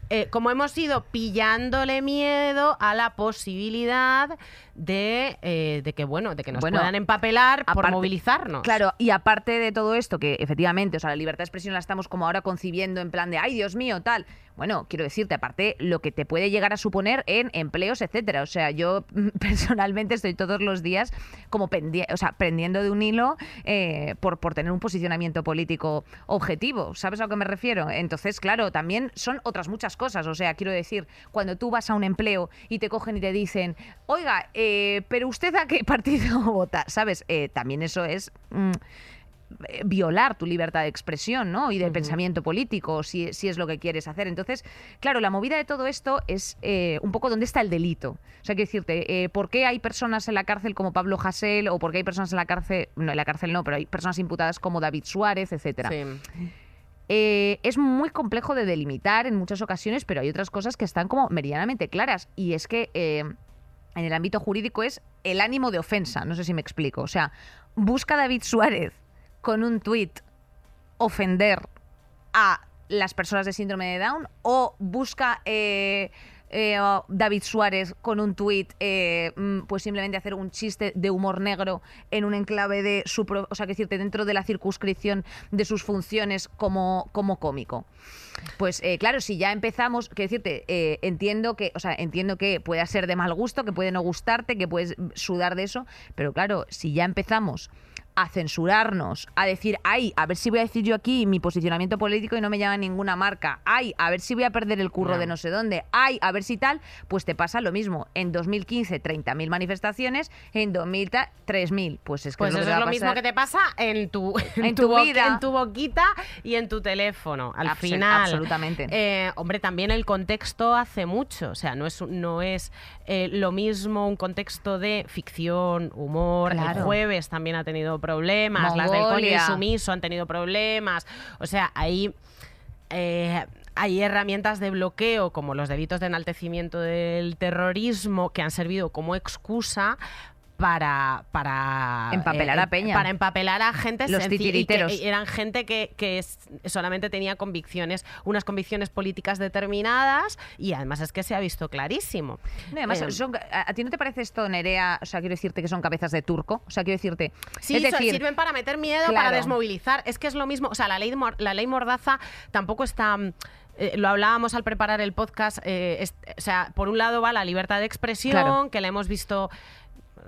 eh, como hemos ido pillándole miedo a la posibilidad de, eh, de que bueno, de que nos Bueno, puedan empapelar por movilizarnos. Claro, y aparte de todo esto, que efectivamente, o sea, la libertad de expresión la estamos como ahora concibiendo en plan de, ay, Dios mío, tal. Bueno, quiero decirte, aparte, lo que te puede llegar a suponer en empleos, etcétera. O sea, yo personalmente estoy todos los días como o sea, prendiendo de un hilo eh, por, por tener un posicionamiento político objetivo. ¿Sabes a lo que me refiero? Entonces, claro, también son otras muchas cosas. O sea, quiero decir, cuando tú vas a un empleo y te cogen y te dicen, oiga, eh, pero usted a qué partido vota, ¿sabes? Eh, también eso es... mm, eh, violar tu libertad de expresión ¿no? y de pensamiento político, si, si es lo que quieres hacer. Entonces, claro, la movida de todo esto es eh, un poco dónde está el delito. O sea, quiero decirte, eh, ¿por qué hay personas en la cárcel como Pablo Hasél o por qué hay personas en la cárcel, no en la cárcel no, pero hay personas imputadas como David Suárez, etcétera? Sí. Eh, es muy complejo de delimitar en muchas ocasiones, pero hay otras cosas que están como meridianamente claras. Y es que eh, en el ámbito jurídico es el ánimo de ofensa. No sé si me explico. O sea, busca David Suárez con un tuit ofender a las personas de síndrome de Down o busca eh, eh, David Suárez con un tuit, eh, mm, pues simplemente hacer un chiste de humor negro en un enclave de su, o sea, que decirte, dentro de la circunscripción de sus funciones como, como cómico. Pues eh, claro, si ya empezamos, que decirte, eh, entiendo que, o sea, entiendo que pueda ser de mal gusto, que puede no gustarte, que puedes sudar de eso, pero claro, si ya empezamos a censurarnos, a decir, ay, a ver si voy a decir yo aquí mi posicionamiento político y no me llama ninguna marca, ay, a ver si voy a perder el curro No. de no sé dónde, ay, a ver si tal, pues te pasa lo mismo. En 2015, 30.000 manifestaciones, en 2000, 3.000. Pues es que Pues es lo eso que es lo mismo que te pasa en tu, En tu bo- vida. en tu boquita y en tu teléfono. Al Abso- final. absolutamente. Eh, hombre, también el contexto hace mucho. O sea, no es, no es eh, lo mismo un contexto de ficción, humor. El jueves también ha tenido problemas. Las del coño sumiso han tenido problemas. O sea, ahí. eh, hay herramientas de bloqueo como los delitos de enaltecimiento del terrorismo que han servido como excusa para, para Empapelar a peña. para empapelar a gente Los y que titiriteros. eran gente que, que es- solamente tenía convicciones unas convicciones políticas determinadas y además es que se ha visto clarísimo No, además, Eh, son- a, a ti no te parece esto, Nerea? O sea, quiero decirte que son cabezas de turco. O sea, quiero decirte. Sí, es decir, sirven para meter miedo, para desmovilizar. Es que es lo mismo. O sea, la ley, la ley Mordaza tampoco está. mm, eh, lo hablábamos al preparar el podcast. eh, es- o sea, por un lado va la libertad de expresión, Claro. que la hemos visto.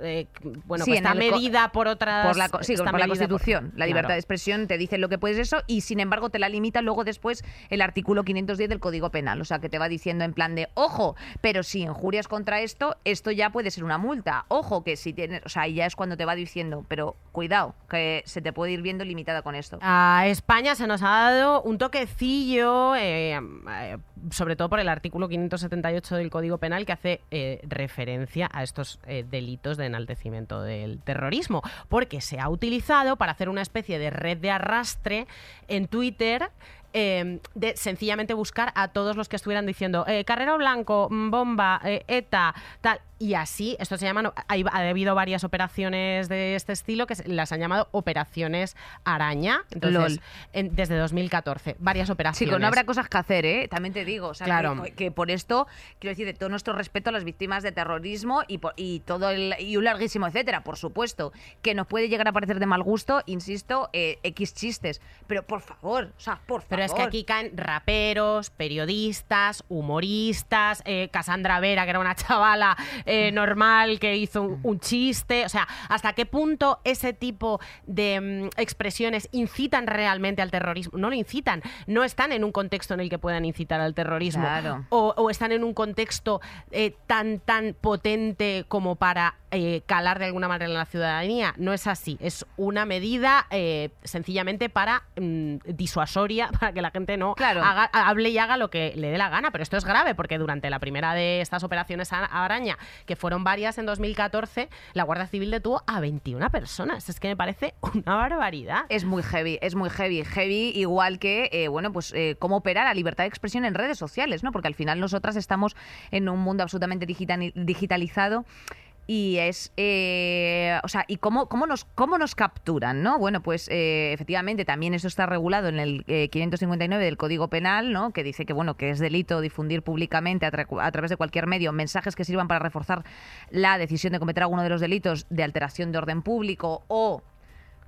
Eh, bueno, Sí, pues está medida por otras. por la, sí, por la por- Constitución. La libertad Claro. de expresión te dice lo que puedes eso y sin embargo te la limita luego después el artículo 510 del Código Penal. O sea, que te va diciendo en plan de, ojo, pero si injurias contra esto, esto ya puede ser una multa. Ojo, que si tienes, o sea, ya es cuando te va diciendo, pero cuidado, que se te puede ir viendo limitada con esto. A España se nos ha dado un toquecillo, eh, eh, sobre todo por el artículo 578 del Código Penal, que hace eh, referencia a estos delitos de enaltecimiento del terrorismo, porque se ha utilizado para hacer una especie de red de arrastre en Twitter. Eh, de sencillamente buscar a todos los que estuvieran diciendo eh, Carrero Blanco, mm, bomba, eh, ETA, tal. Y así, esto se llama, hay- ha habido varias operaciones de este estilo que las han llamado operaciones araña. Entonces, en- desde 2014, varias operaciones. Chicos, no habrá cosas que hacer, ¿eh? También te digo. O sea, Claro. que, que por esto, quiero decir, de todo nuestro respeto a las víctimas de terrorismo y, por- y todo el, y un larguísimo etcétera, por supuesto, que nos puede llegar a parecer de mal gusto, insisto, eh, X chistes. Pero por favor, o sea, por favor. Pero es que aquí caen raperos, periodistas, humoristas, eh, Cassandra Vera, que era una chavala eh, normal que hizo un, un chiste. O sea, ¿hasta qué punto ese tipo de mm, expresiones incitan realmente al terrorismo? No lo incitan, no están en un contexto en el que puedan incitar al terrorismo. Claro. O, o están en un contexto eh, tan, tan potente como para eh, calar de alguna manera en la ciudadanía. No es así. Es una medida eh, sencillamente para mm, disuasoria, para que la gente no Claro. haga- hable y haga lo que le dé la gana. Pero esto es grave porque durante la primera de estas operaciones a- a araña, que fueron varias en 2014, la Guardia Civil detuvo a 21 personas. Es que me parece una barbaridad. Es muy heavy, es muy heavy. Heavy igual que, eh, bueno, pues cómo operar la libertad de expresión en redes sociales, ¿no? Porque al final nosotras estamos en un mundo absolutamente digitali- digitalizado y es, eh, o sea, ¿y cómo, cómo, nos, cómo nos capturan, no? Bueno, pues eh, efectivamente también eso está regulado en el eh, 559 del Código Penal, ¿no? Que dice que, bueno, que es delito difundir públicamente a, a través de cualquier medio mensajes que sirvan para reforzar la decisión de cometer alguno de los delitos de alteración de orden público o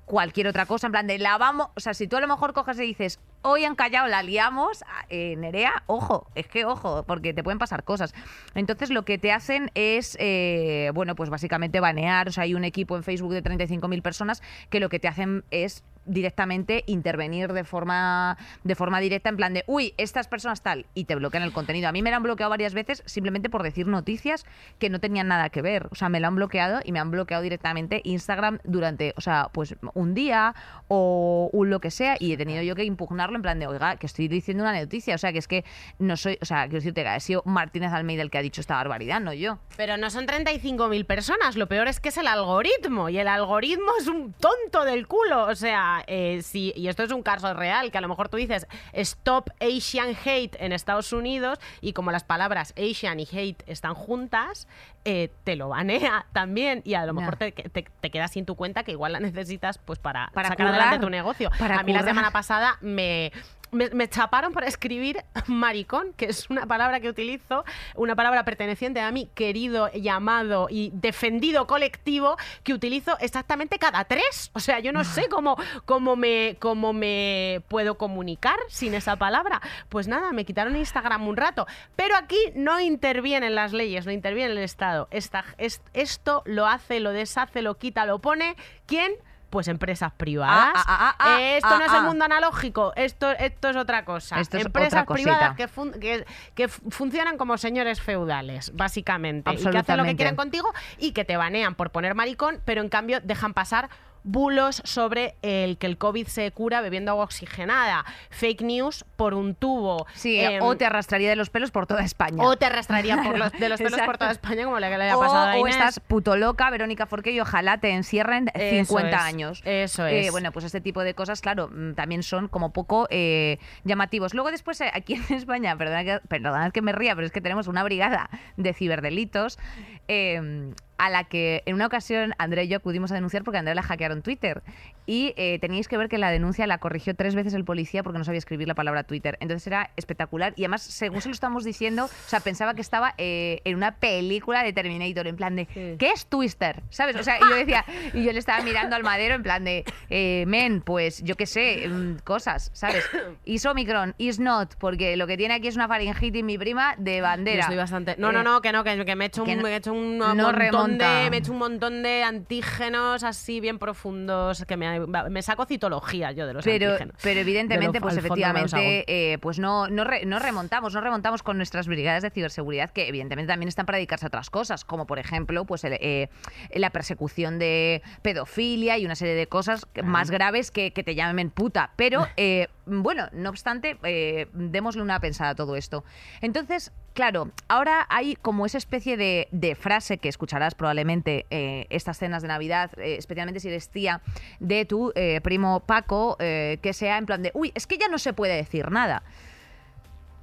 cualquier otra cosa, en plan de la vamos, o sea, si tú a lo mejor coges y dices, hoy han callado, la liamos, eh, Nerea, ojo, es que ojo, porque te pueden pasar cosas. Entonces lo que te hacen es, eh, bueno, pues básicamente banear, o sea, hay un equipo en Facebook de 35.000 personas que lo que te hacen es directamente intervenir de forma de forma directa en plan de uy estas personas tal y te bloquean el contenido a mí me lo han bloqueado varias veces simplemente por decir noticias que no tenían nada que ver o sea me lo han bloqueado y me han bloqueado directamente Instagram durante o sea pues un día o un lo que sea y he tenido yo que impugnarlo en plan de oiga que estoy diciendo una noticia o sea que es que no soy o sea quiero decirte que ha sido Martínez Almeida el que ha dicho esta barbaridad no yo Pero no son 35.000 personas, lo peor es que es el algoritmo y el algoritmo es un tonto del culo. O sea, eh, si, y esto es un caso real, que a lo mejor tú dices Stop Asian Hate en Estados Unidos y como las palabras Asian y Hate están juntas, eh, te lo banea también y a lo mejor te, te- te quedas sin tu cuenta que igual la necesitas pues para, Para sacar currar, adelante tu negocio. para a mí la semana pasada me, me, me chaparon por escribir maricón, que es una palabra que utilizo, una palabra perteneciente a mi querido, llamado y defendido colectivo, que utilizo exactamente cada tres. O sea, yo no sé cómo, cómo, me, cómo me puedo comunicar sin esa palabra. Pues nada, me quitaron Instagram un rato. Pero aquí no intervienen las leyes, no interviene el Estado. Esta- es- esto lo hace, lo deshace, lo quita, lo pone. ¿Quién? Pues empresas privadas. Ah, ah, ah, ah, esto no es el mundo analógico, esto, esto es otra cosa. Esto es empresas otra privadas que, fun- que, que fu- funcionan como señores feudales, básicamente. Y que hacen lo que quieren contigo y que te banean por poner maricón, pero en cambio dejan pasar bulos sobre el que el COVID se cura bebiendo agua oxigenada, fake news por un tubo. Sí, em, o te arrastraría de los pelos por toda España. o te arrastraría por los, de los pelos por toda España, como la que le haya o, pasado a o Inés. estás puto loca, Verónica Forqué, y ojalá te encierren Eso 50 es, años. eso Eh, es. bueno, pues este tipo de cosas, claro, mm, también son como poco eh, llamativos. Luego después, eh, aquí en España, perdona que, perdonad que me ría, pero es que tenemos una brigada de ciberdelitos eh, a la que en una ocasión Andrea y yo acudimos a denunciar porque a Andrea la hackearon Twitter. Y eh, teníais que ver que la denuncia la corrigió tres veces el policía porque no sabía escribir la palabra Twitter. Entonces era espectacular. Y además, según se lo estamos diciendo, o sea, pensaba que estaba eh, en una película de Terminator, en plan de, ¿qué es Twister? ¿Sabes? O sea, y yo decía, y yo le estaba mirando al madero en plan de, eh, men, pues yo qué sé, mm, cosas, ¿sabes? Is Omicron, is not, porque lo que tiene aquí es una faringitis mi prima de Yo bandera. estoy bastante. No, no, no, que no, que, que me he hecho un, no- me he hecho un no montón remonta. de, me he hecho un montón de antígenos así bien profundos que me, me saco citología yo de los pero, antígenos. pero evidentemente, lo- pues efectivamente, eh, pues no, no, re- no remontamos, no remontamos con nuestras brigadas de ciberseguridad, que evidentemente también están para dedicarse a otras cosas, como por ejemplo, pues el, eh, la persecución de pedofilia y una serie de cosas más graves que, que te llamen puta. Pero eh, bueno, no obstante, eh, démosle una pensada a todo esto. Entonces, claro, ahora hay como esa especie de, frase que escucharás probablemente eh, estas cenas de Navidad, eh, especialmente si eres tía de tu primo Paco, que sea en plan de, uy, es que ya no se puede decir nada.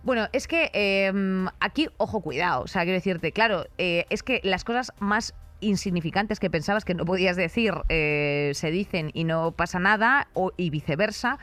Bueno, es que eh, aquí, ojo, cuidado. O sea, quiero decirte, claro, es que las cosas más insignificantes que pensabas que no podías decir se dicen y no pasa nada, o, y viceversa.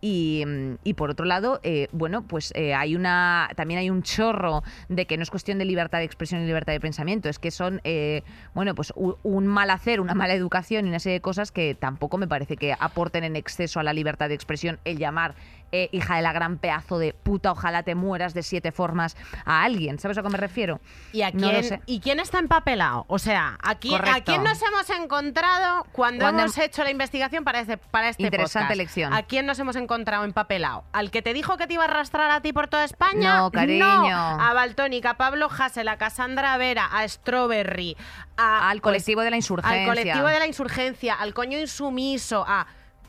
Y, mm, y por otro lado, eh, bueno, pues eh, hay una también hay un chorro de que no es cuestión de libertad de expresión y libertad de pensamiento, es que son, eh, bueno, pues u- un mal hacer, una mala educación y una serie de cosas que tampoco me parece que aporten en exceso a la libertad de expresión el llamar eh, hija de la gran pedazo de puta, ojalá te mueras de siete formas a alguien. ¿Sabes a qué me refiero? ¿Y, a No lo quién, sé. ¿Y quién está empapelado? O sea, ¿a quién, ¿a Correcto. quién nos hemos encontrado cuando, Cuando hemos hecho la investigación para este, para este Interesante podcast? elección. ¿A quién nos hemos encontrado empapelado? ¿Al que te dijo que te iba a arrastrar a ti por toda España? No, cariño. No. A Baltónica, a Pablo Hassel, a Cassandra Vera, a Strawberry, a, Al colectivo de la insurgencia. Al colectivo de la insurgencia, al coño insumiso, a...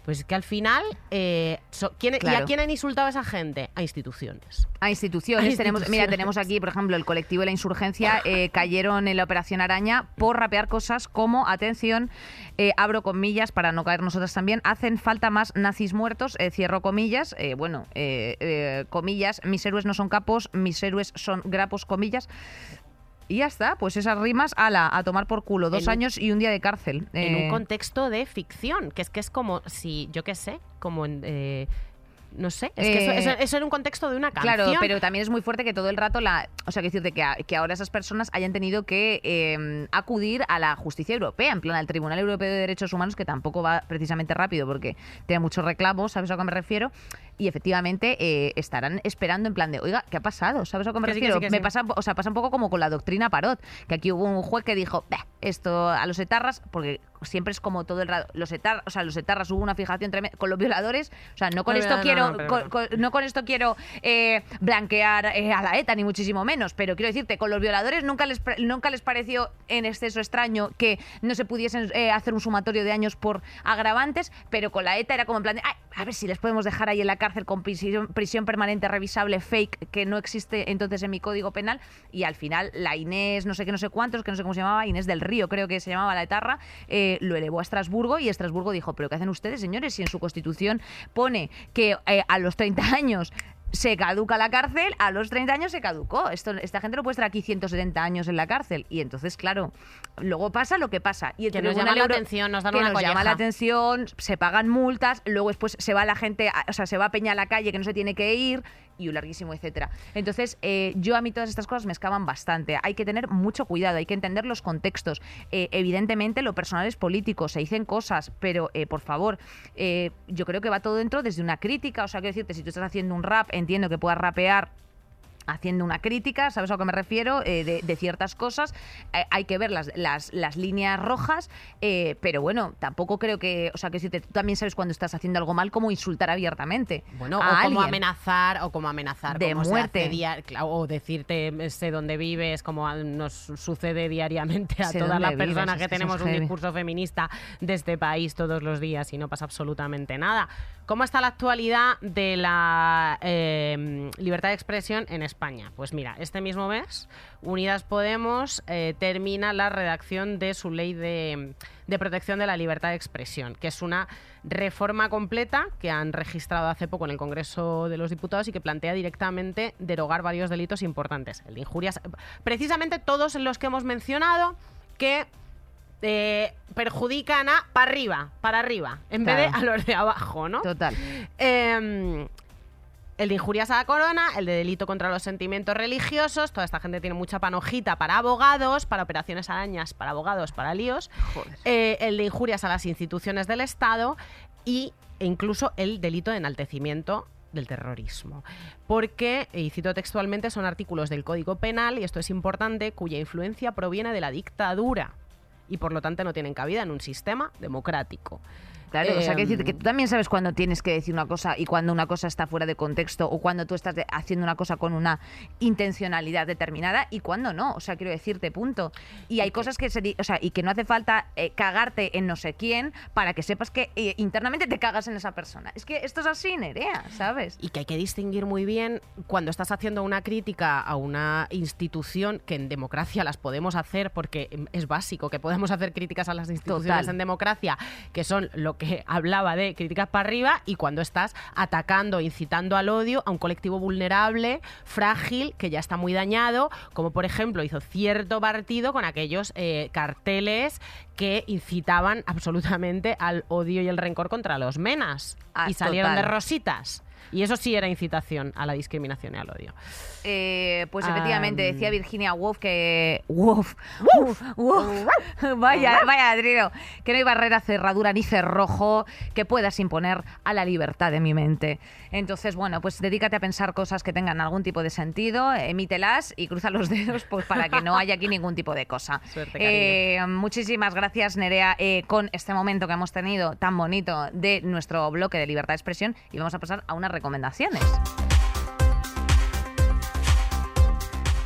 Pues que al final, eh, so- ¿quién- ¿y a quién han insultado a esa gente? A instituciones. A instituciones. A Tenemos, mira, tenemos aquí, por ejemplo, el colectivo de la insurgencia eh, cayeron en la operación Araña por rapear cosas como, atención, eh, abro comillas para no caer nosotras también, hacen falta más nazis muertos, cierro comillas, bueno, comillas, mis héroes no son capos, mis héroes son grapos, comillas. Y ya está, pues esas rimas, ala, a tomar por culo, dos En años y un día de cárcel. en Eh, un contexto de ficción, que es que es como si, yo qué sé, como en... eh, no sé, es que eso, Eh, eso- eso en un contexto de una canción. Claro, pero también es muy fuerte que todo el rato la. O sea, que decirte que, a- que ahora esas personas hayan tenido que eh, acudir a la justicia europea, en plan al Tribunal Europeo de Derechos Humanos, que tampoco va precisamente rápido porque tiene muchos reclamos, ¿sabes a qué me refiero? Y efectivamente eh, estarán esperando en plan de, oiga, ¿qué ha pasado? ¿Sabes a qué me Que sí, que refiero? sí, que me sí. pasa, o sea, pasa un poco como con la doctrina Parot, que aquí hubo un juez que dijo, "Bah, esto a los etarras, porque siempre es como todo el rato, los etarras, o sea, los etarras hubo una fijación tremenda con los violadores, o sea, no con No, esto no, quiero, no, con- no. con- no con esto quiero eh, blanquear eh, a la ETA, ni muchísimo menos, pero quiero decirte, con los violadores nunca les, nunca les pareció en exceso extraño que no se pudiesen eh, hacer un sumatorio de años por agravantes, pero con la ETA era como en plan de, "Ay, a ver si les podemos dejar ahí en la cárcel con prisión, prisión permanente revisable fake que no existe entonces en mi código penal y al final la Inés, no sé qué, no sé cuántos, que no sé cómo se llamaba, Inés del Río creo que se llamaba la etarra, eh, lo elevó a Estrasburgo y Estrasburgo dijo, pero ¿qué hacen ustedes, señores? Si en su constitución pone que eh, a los 30 años se caduca la cárcel, a los 30 años se caducó. Esto, esta gente no puede estar aquí 170 años en la cárcel. Y entonces, claro, luego pasa lo que pasa. Y el Que nos llama la Euro- atención, nos dan que una nos llama la atención, se pagan multas, luego después se va la gente, o sea, se va a Peña a la calle que no se tiene que ir y un larguísimo, etcétera. Entonces, eh, yo a mí todas estas cosas me escaban bastante. Hay que tener mucho cuidado, hay que entender los contextos. Eh, evidentemente, lo personal es político, se dicen cosas, pero eh, por favor, yo creo que va todo dentro desde una crítica. O sea, quiero decirte, si tú estás haciendo un rap, entiendo que puedas rapear haciendo una crítica, ¿sabes a lo que me refiero? Eh, de, de ciertas cosas. Eh, hay que ver las, las, las líneas rojas, eh, pero bueno, tampoco creo que, o sea, que si te- tú también sabes cuando estás haciendo algo mal, cómo insultar abiertamente. Bueno, a o como alguien. amenazar, o como amenazar De como muerte. o decirte sé dónde vives, como nos sucede diariamente a Sé todas las personas que que tenemos un discurso feminista de este país todos los días y no pasa absolutamente nada. ¿Cómo está la actualidad de la libertad de expresión en España? Pues mira, este mismo mes Unidas Podemos eh, termina la redacción de su ley de, de protección de la libertad de expresión, que es una reforma completa que han registrado hace poco en el Congreso de los Diputados y que plantea directamente derogar varios delitos importantes. El de injurias, precisamente todos los que hemos mencionado que eh, perjudican a para arriba, para arriba, en vez de a los de abajo, ¿no? Total. Eh, el de injurias a la corona, el de delito contra los sentimientos religiosos, toda esta gente tiene mucha panojita para abogados, para operaciones arañas, para abogados, para líos, Eh, el de injurias a las instituciones del Estado y, e incluso el delito de enaltecimiento del terrorismo. Porque, y cito textualmente, son artículos del Código Penal, y esto es importante, cuya influencia proviene de la dictadura y por lo tanto no tienen cabida en un sistema democrático. Claro, o sea, que Em, decir que tú también sabes cuando tienes que decir una cosa y cuando una cosa está fuera de contexto o cuando tú estás haciendo una cosa con una intencionalidad determinada y cuando no. O sea, quiero decirte, punto. Y hay cosas que se, o sea, y que no hace falta eh, cagarte en no sé quién para que sepas que eh, internamente te cagas en esa persona. Es que esto es así, Nerea, ¿sabes? y que hay que distinguir muy bien cuando estás haciendo una crítica a una institución que en democracia las podemos hacer porque em, es básico que podemos hacer críticas a las instituciones Total. en democracia que son lo que hablaba de críticas para arriba y cuando estás atacando incitando al odio a un colectivo vulnerable frágil que ya está muy dañado como por ejemplo hizo cierto partido con aquellos eh, carteles que incitaban absolutamente al odio y el rencor contra los menas Ah, y salieron de rositas. Y eso sí era incitación a la discriminación y al odio. Eh, pues efectivamente, Am. decía Virginia Woolf que. Woolf. Woolf. Woolf. vaya, vaya, Adriano. Que no hay barrera, cerradura ni cerrojo que puedas imponer a la libertad de mi mente. Entonces, bueno, pues dedícate a pensar cosas que tengan algún tipo de sentido, emítelas y cruza los dedos pues para que no haya aquí ningún tipo de cosa. Suerte, Eh, muchísimas gracias, Nerea, eh, con este momento que hemos tenido tan bonito de nuestro bloque de libertad de expresión y vamos a pasar a unas recomendaciones.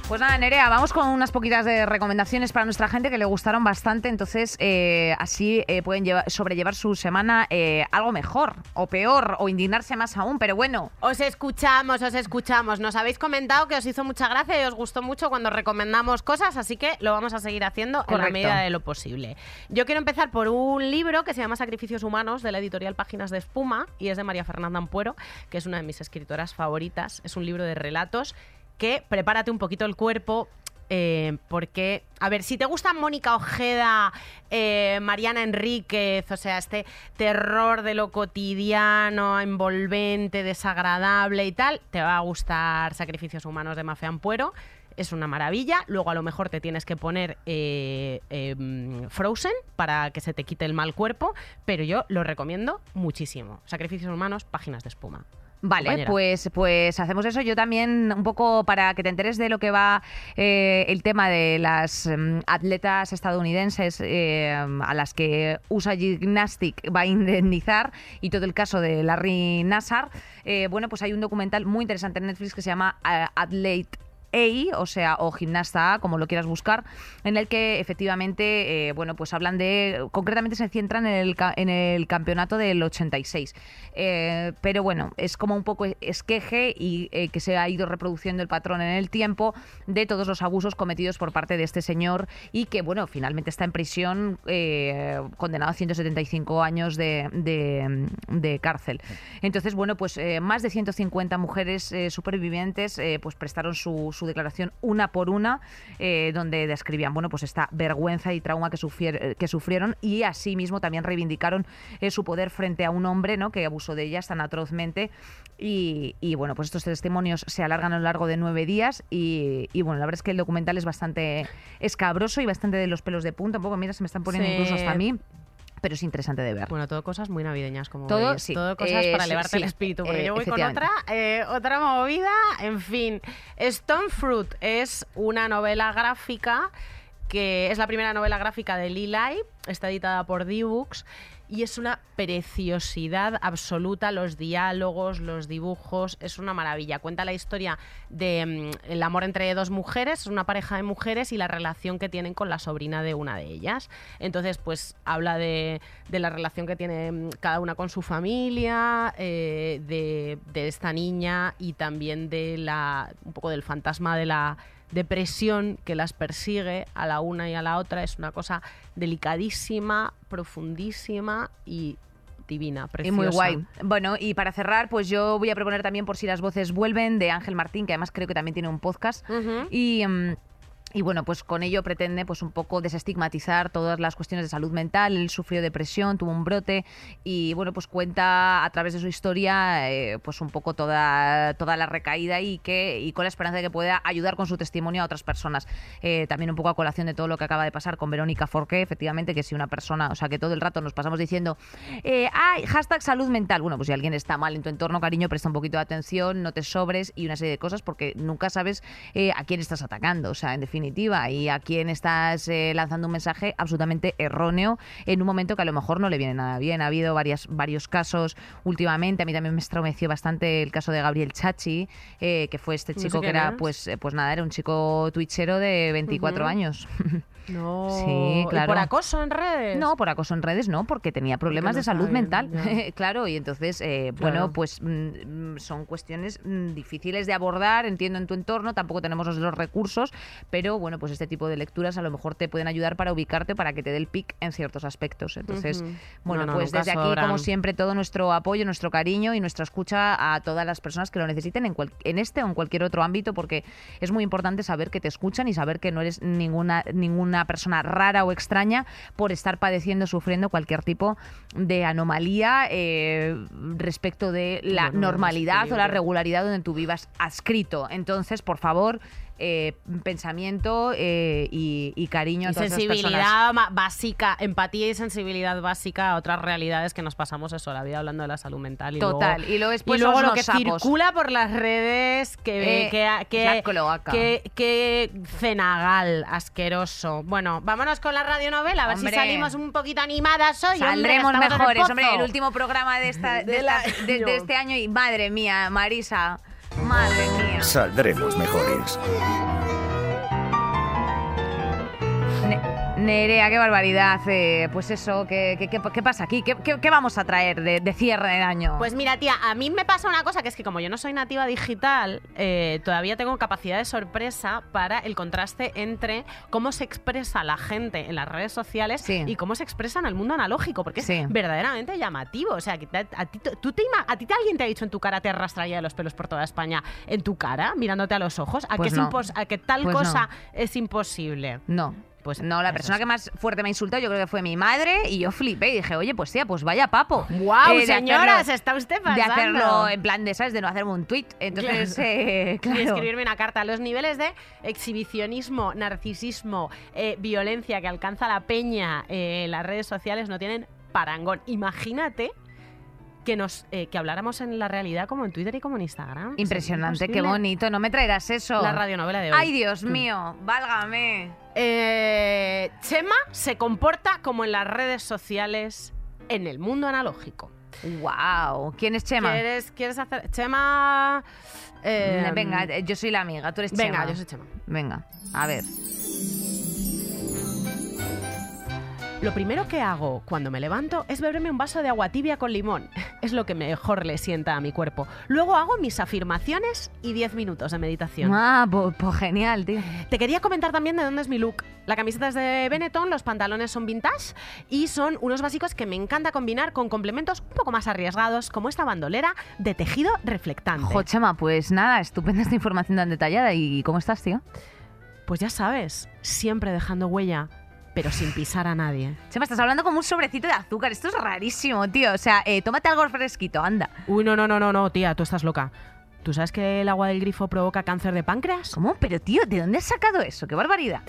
Pues nada, Nerea, vamos con unas poquitas de recomendaciones para nuestra gente que le gustaron bastante, entonces eh, así eh, pueden llevar- sobrellevar su semana eh, algo mejor o peor o indignarse más aún, pero bueno, Os escuchamos, os escuchamos. Nos habéis comentado que os hizo mucha gracia y os gustó mucho cuando recomendamos cosas, así que lo vamos a seguir haciendo en Correcto. la medida de lo posible. Yo quiero empezar por un libro que se llama Sacrificios Humanos de la editorial Páginas de Espuma y es de María Fernanda Ampuero, que es una de mis escritoras favoritas. Es un libro de relatos que prepárate un poquito el cuerpo. eh, porque, a ver, si te gustan Mónica Ojeda, eh, Mariana Enríquez, o sea, este terror de lo cotidiano, envolvente, desagradable y tal, te va a gustar Sacrificios Humanos de Mafia Ampuero. Es una maravilla. Luego a lo mejor te tienes que poner eh, em, Frozen para que se te quite el mal cuerpo, pero yo lo recomiendo muchísimo. Sacrificios Humanos, páginas de espuma. Vale, compañera. pues, pues hacemos eso. Yo también, un poco para que te enteres de lo que va eh, el tema de las mm, atletas estadounidenses eh, a las que USA Gymnastic va a indemnizar y todo el caso de Larry Nassar. eh, bueno, pues hay un documental muy interesante en Netflix que se llama eh, Athlete A, o sea, o Gimnasta A, como lo quieras buscar, en el que efectivamente, eh, bueno, pues hablan de, concretamente se centran en el, en el campeonato del 86. Eh, pero bueno, es como un poco esqueje y eh, que se ha ido reproduciendo el patrón en el tiempo de todos los abusos cometidos por parte de este señor y que, bueno, finalmente está en prisión eh, condenado a 175 años de, de- cárcel. Entonces, bueno, pues más de 150 mujeres supervivientes pues prestaron su declaración una por una, eh, donde describían, bueno, pues esta vergüenza y trauma que, sufier- eh, que sufrieron y asimismo también reivindicaron eh, su poder frente a un hombre, ¿no? Que abusó de ellas tan atrozmente y, y, bueno, pues estos testimonios se alargan a lo largo de nueve días y, y, bueno, la verdad es que el documental es bastante escabroso y bastante de los pelos de punta, un poco, mira, se me están poniendo Sí. incluso hasta a mí, pero es interesante de ver. Bueno, todo cosas muy navideñas, como Todo, veis. sí. Todo cosas Eh, para sí, elevarte sí. el espíritu. Porque Eh, yo voy con otra, eh, otra movida. En fin, Stone Fruit es una novela gráfica que es la primera novela gráfica de Lee Lai, está editada por D-Books y es una preciosidad absoluta, los diálogos, los dibujos, es una maravilla. Cuenta la historia de mm, amor entre dos mujeres, es una pareja de mujeres y la relación que tienen con la sobrina de una de ellas. Entonces, pues habla de, de la relación que tiene mm, cada una con su familia, eh, de, de esta niña y también de la un poco del fantasma de la depresión que las persigue a la una y a la otra. Es una cosa delicadísima, profundísima y divina, Y preciosa. muy guay. Bueno, y para cerrar, pues yo voy a proponer también por si las voces vuelven de Ángel Martín, que además creo que también tiene un podcast. Y. mm, y bueno, pues con ello pretende pues un poco desestigmatizar todas las cuestiones de salud mental. Él sufrió depresión, tuvo un brote y bueno, pues cuenta a través de su historia eh, pues un poco toda, toda la recaída y que y con la esperanza de que pueda ayudar con su testimonio a otras personas. Eh, también un poco a colación de todo lo que acaba de pasar con Verónica Forqué, efectivamente, que si una persona, o sea, que todo el rato nos pasamos diciendo, eh, ay, hashtag salud mental. Bueno, pues si alguien está mal en tu entorno, cariño, presta un poquito de atención, no te sobres y una serie de cosas porque nunca sabes eh, a quién estás atacando, o sea, en definitiva, y a quién estás eh, lanzando un mensaje absolutamente erróneo en un momento que a lo mejor no le viene nada bien. Ha habido varias, varios casos últimamente, a mí también me estremeció bastante el caso de Gabriel Chachi, eh, que fue este No sé chico que era, es. pues, eh, pues nada, era un chico twitchero de 24 Ujú. años. No. Sí, ¿Y claro. por acoso en redes? No, por acoso en redes no, porque tenía problemas no de salud mental. claro, y entonces, eh, Claro. bueno, pues mm, son cuestiones mm, difíciles de abordar, entiendo en tu entorno, tampoco tenemos los recursos, pero bueno, pues este tipo de lecturas a lo mejor te pueden ayudar para ubicarte, para que te dé el pic en ciertos aspectos. Entonces, bueno, No, no, pues desde aquí, sobran. como siempre, todo nuestro apoyo, nuestro cariño y nuestra escucha a todas las personas que lo necesiten en, cual- en este o en cualquier otro ámbito, porque es muy importante saber que te escuchan y saber que no eres ninguna, ninguna persona rara o extraña por estar padeciendo, sufriendo cualquier tipo de anomalía eh, respecto de la Bueno, normalidad o la regularidad donde tú vivas adscrito. Entonces, por favor, eh, pensamiento eh, y, y cariño a Y todas esas personas. sensibilidad básica, empatía y sensibilidad básica a otras realidades que nos pasamos eso, la vida hablando de la salud mental. Y Total. Luego, y luego después y luego lo que sapos. circula por las redes, que, Eh, que, que, la cloaca. que- que cenagal, asqueroso. Bueno, vámonos con la radionovela, a ver Hombre. si salimos un poquito animadas hoy. Saldremos mejores, hombre, el último programa de, esta, de, Del esta- de- de año. este año y madre mía, Marisa, madre mía. Saldremos mejores. Nerea, qué barbaridad. eh, pues eso, ¿qué, qué, qué- qué pasa aquí? ¿Qué, vamos a traer de, de cierre de año? Pues mira, tía, a mí me pasa una cosa que es que como yo no soy nativa digital, eh, todavía tengo capacidad de sorpresa para el contraste entre cómo se expresa la gente en las redes sociales Sí. y cómo se expresa en el mundo analógico, porque Sí. es verdaderamente llamativo. O sea, que te- a ti, tú te ima- a ti te- alguien te ha dicho en tu cara, te arrastraría de los pelos por toda España, en tu cara, mirándote a los ojos, a, Pues que, es no. impos- a que tal Pues cosa no. es imposible. no. Pues no, la eso persona que más fuerte me ha insultado yo creo que fue mi madre y yo flipé y dije, oye, pues tía, pues vaya papo. ¡Guau, Eh, de señora! hacerlo- se está usted De pasando. hacerlo en plan de, ¿sabes? De no hacerme un tweet. Entonces, eh, claro. Y escribirme una carta. Los niveles de exhibicionismo, narcisismo, eh, violencia que alcanza la peña eh, en las redes sociales no tienen parangón. Imagínate que nos eh, que habláramos en la realidad como en Twitter y como en Instagram. Impresionante, qué bonito. No me traerás eso. La radionovela de hoy. Ay, Dios mío, válgame. Eh, Chema se comporta como en las redes sociales en el mundo analógico. Wow. ¿Quién es Chema? ¿Quieres, ¿Quieres hacer...? Chema... eh, Venga, eh, yo soy la amiga, tú eres Chema. Venga, yo soy Chema. Venga, a ver. Lo primero que hago cuando me levanto es beberme un vaso de agua tibia con limón. Es lo que mejor le sienta a mi cuerpo. Luego hago mis afirmaciones y 10 minutos de meditación. Ah, pues genial, tío. Te quería comentar también de dónde es mi look. La camiseta es de Benetton, los pantalones son vintage y son unos básicos que me encanta combinar con complementos un poco más arriesgados, como esta bandolera de tejido reflectante. Jo, Chema, pues nada, estupenda esta información tan detallada. ¿Y cómo estás, tío? Pues ya sabes, siempre dejando huella, pero sin pisar a nadie. Chema, estás hablando como un sobrecito de azúcar. Esto es rarísimo, tío. O sea, eh, tómate algo fresquito, anda. Uy, no, no, no, no, no, tía, tú estás loca. ¿Tú sabes que el agua del grifo provoca cáncer de páncreas? ¿Cómo? Pero, tío, ¿de dónde has sacado eso? ¡Qué barbaridad!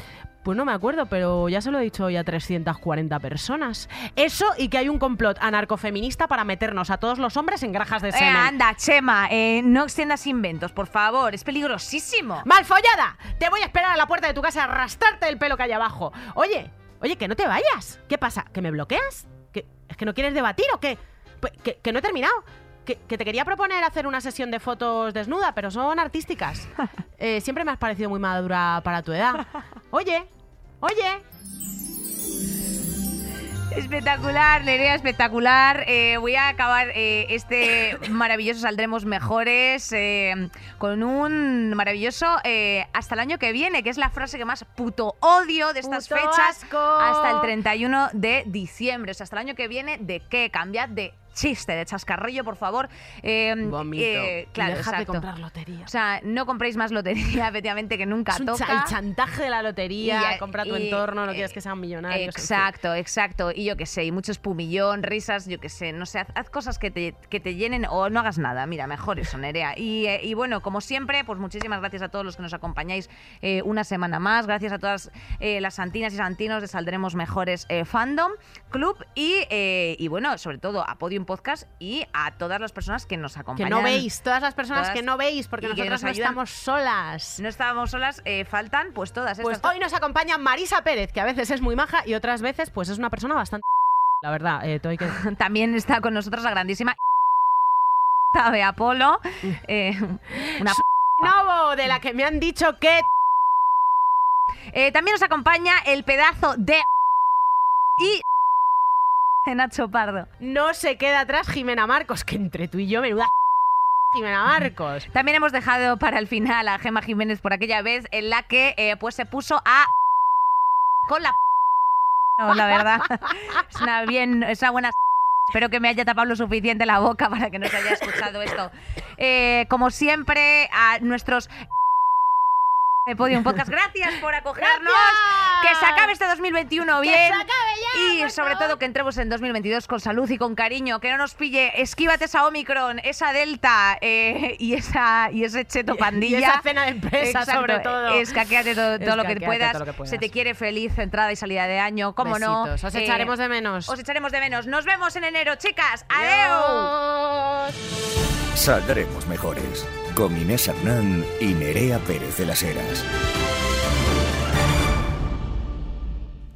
Pues no me acuerdo, pero ya se lo he dicho hoy a 340 personas. Eso y que hay un complot anarcofeminista para meternos a todos los hombres en grajas de Eh, semen. anda, Chema, eh, no extiendas inventos, por favor. Es peligrosísimo. ¡Malfollada! Te voy a esperar a la puerta de tu casa a arrastrarte el pelo que hay abajo. Oye, oye, que no te vayas. ¿Qué pasa? ¿Que me bloqueas? ¿Que, ¿Es que no quieres debatir o qué? Pues, que, que no he terminado. Que, que te quería proponer hacer una sesión de fotos desnuda, pero son artísticas. Eh, siempre me has parecido muy madura para tu edad. Oye, oye. Espectacular, Nerea, espectacular. Eh, voy a acabar eh, este maravilloso Saldremos Mejores eh, con un maravilloso eh, hasta el año que viene, que es la frase que más puto odio de estas Puto fechas asco. hasta el 31 de diciembre. O sea, hasta el año que viene, ¿de qué? Cambiad de chiste, de chascarrillo, por favor. Eh, Vomito. eh, claro, Deja de comprar lotería. O sea, no compréis más lotería, efectivamente, que nunca Es un cha- toca. el chantaje de la lotería, Y ya- compra tu y- entorno, no eh, quieres que sean millonarios. en fin. Exacto, exacto. Y yo qué sé, y mucho espumillón, risas, yo qué sé, no sé, haz, haz cosas que te, que te llenen o no hagas nada. Mira, mejor eso, Nerea. Y, eh, y bueno, como siempre, pues muchísimas gracias a todos los que nos acompañáis eh, una semana más. Gracias a todas eh, las santinas y santinos de Saldremos Mejores eh, Fandom Club y, eh, y bueno, sobre todo a Podium Podcast y a todas las personas que nos Que acompañan. no veis, todas las personas Todas- que no veis, porque que nosotros nos no estamos solas. No estábamos solas, eh, faltan pues todas Pues hoy nos acompaña Marisa Pérez, que a veces es muy maja y otras veces pues es una persona bastante... La verdad, eh, todo hay que... También está con nosotros la grandísima de Apolo. eh, una Novo, de la que me han dicho que... Eh, también nos acompaña el pedazo de y de Nacho Pardo. No se queda atrás Jimena Marcos, que entre tú y yo, menuda Jimena Marcos. También hemos dejado para el final a Gema Jiménez por aquella vez en la que eh, pues se puso a con la no, la verdad. Es una bien, es una buena Espero que me haya tapado lo suficiente la boca para que no se haya escuchado esto. Eh, como siempre, a nuestros de Podium Podcast, gracias por acogernos. Que se acabe este 2021 bien. se acabe ya, y por sobre favor. todo que entremos en 2022 con salud y con cariño. Que no nos pille. Esquívate esa Omicron, esa Delta eh, y, esa, y ese cheto pandilla. Y esa cena de empresa, Exacto, sobre todo. Escaqueate todo, todo lo, que Escaquéate puedas. todo lo que puedas. Se te quiere feliz entrada y salida de año. ¿Cómo no? Os Eh, echaremos de menos. Os echaremos de menos. Nos vemos en enero, chicas. ¡Adiós! Saldremos mejores. Con Inés Hernán y Nerea Pérez de las Heras.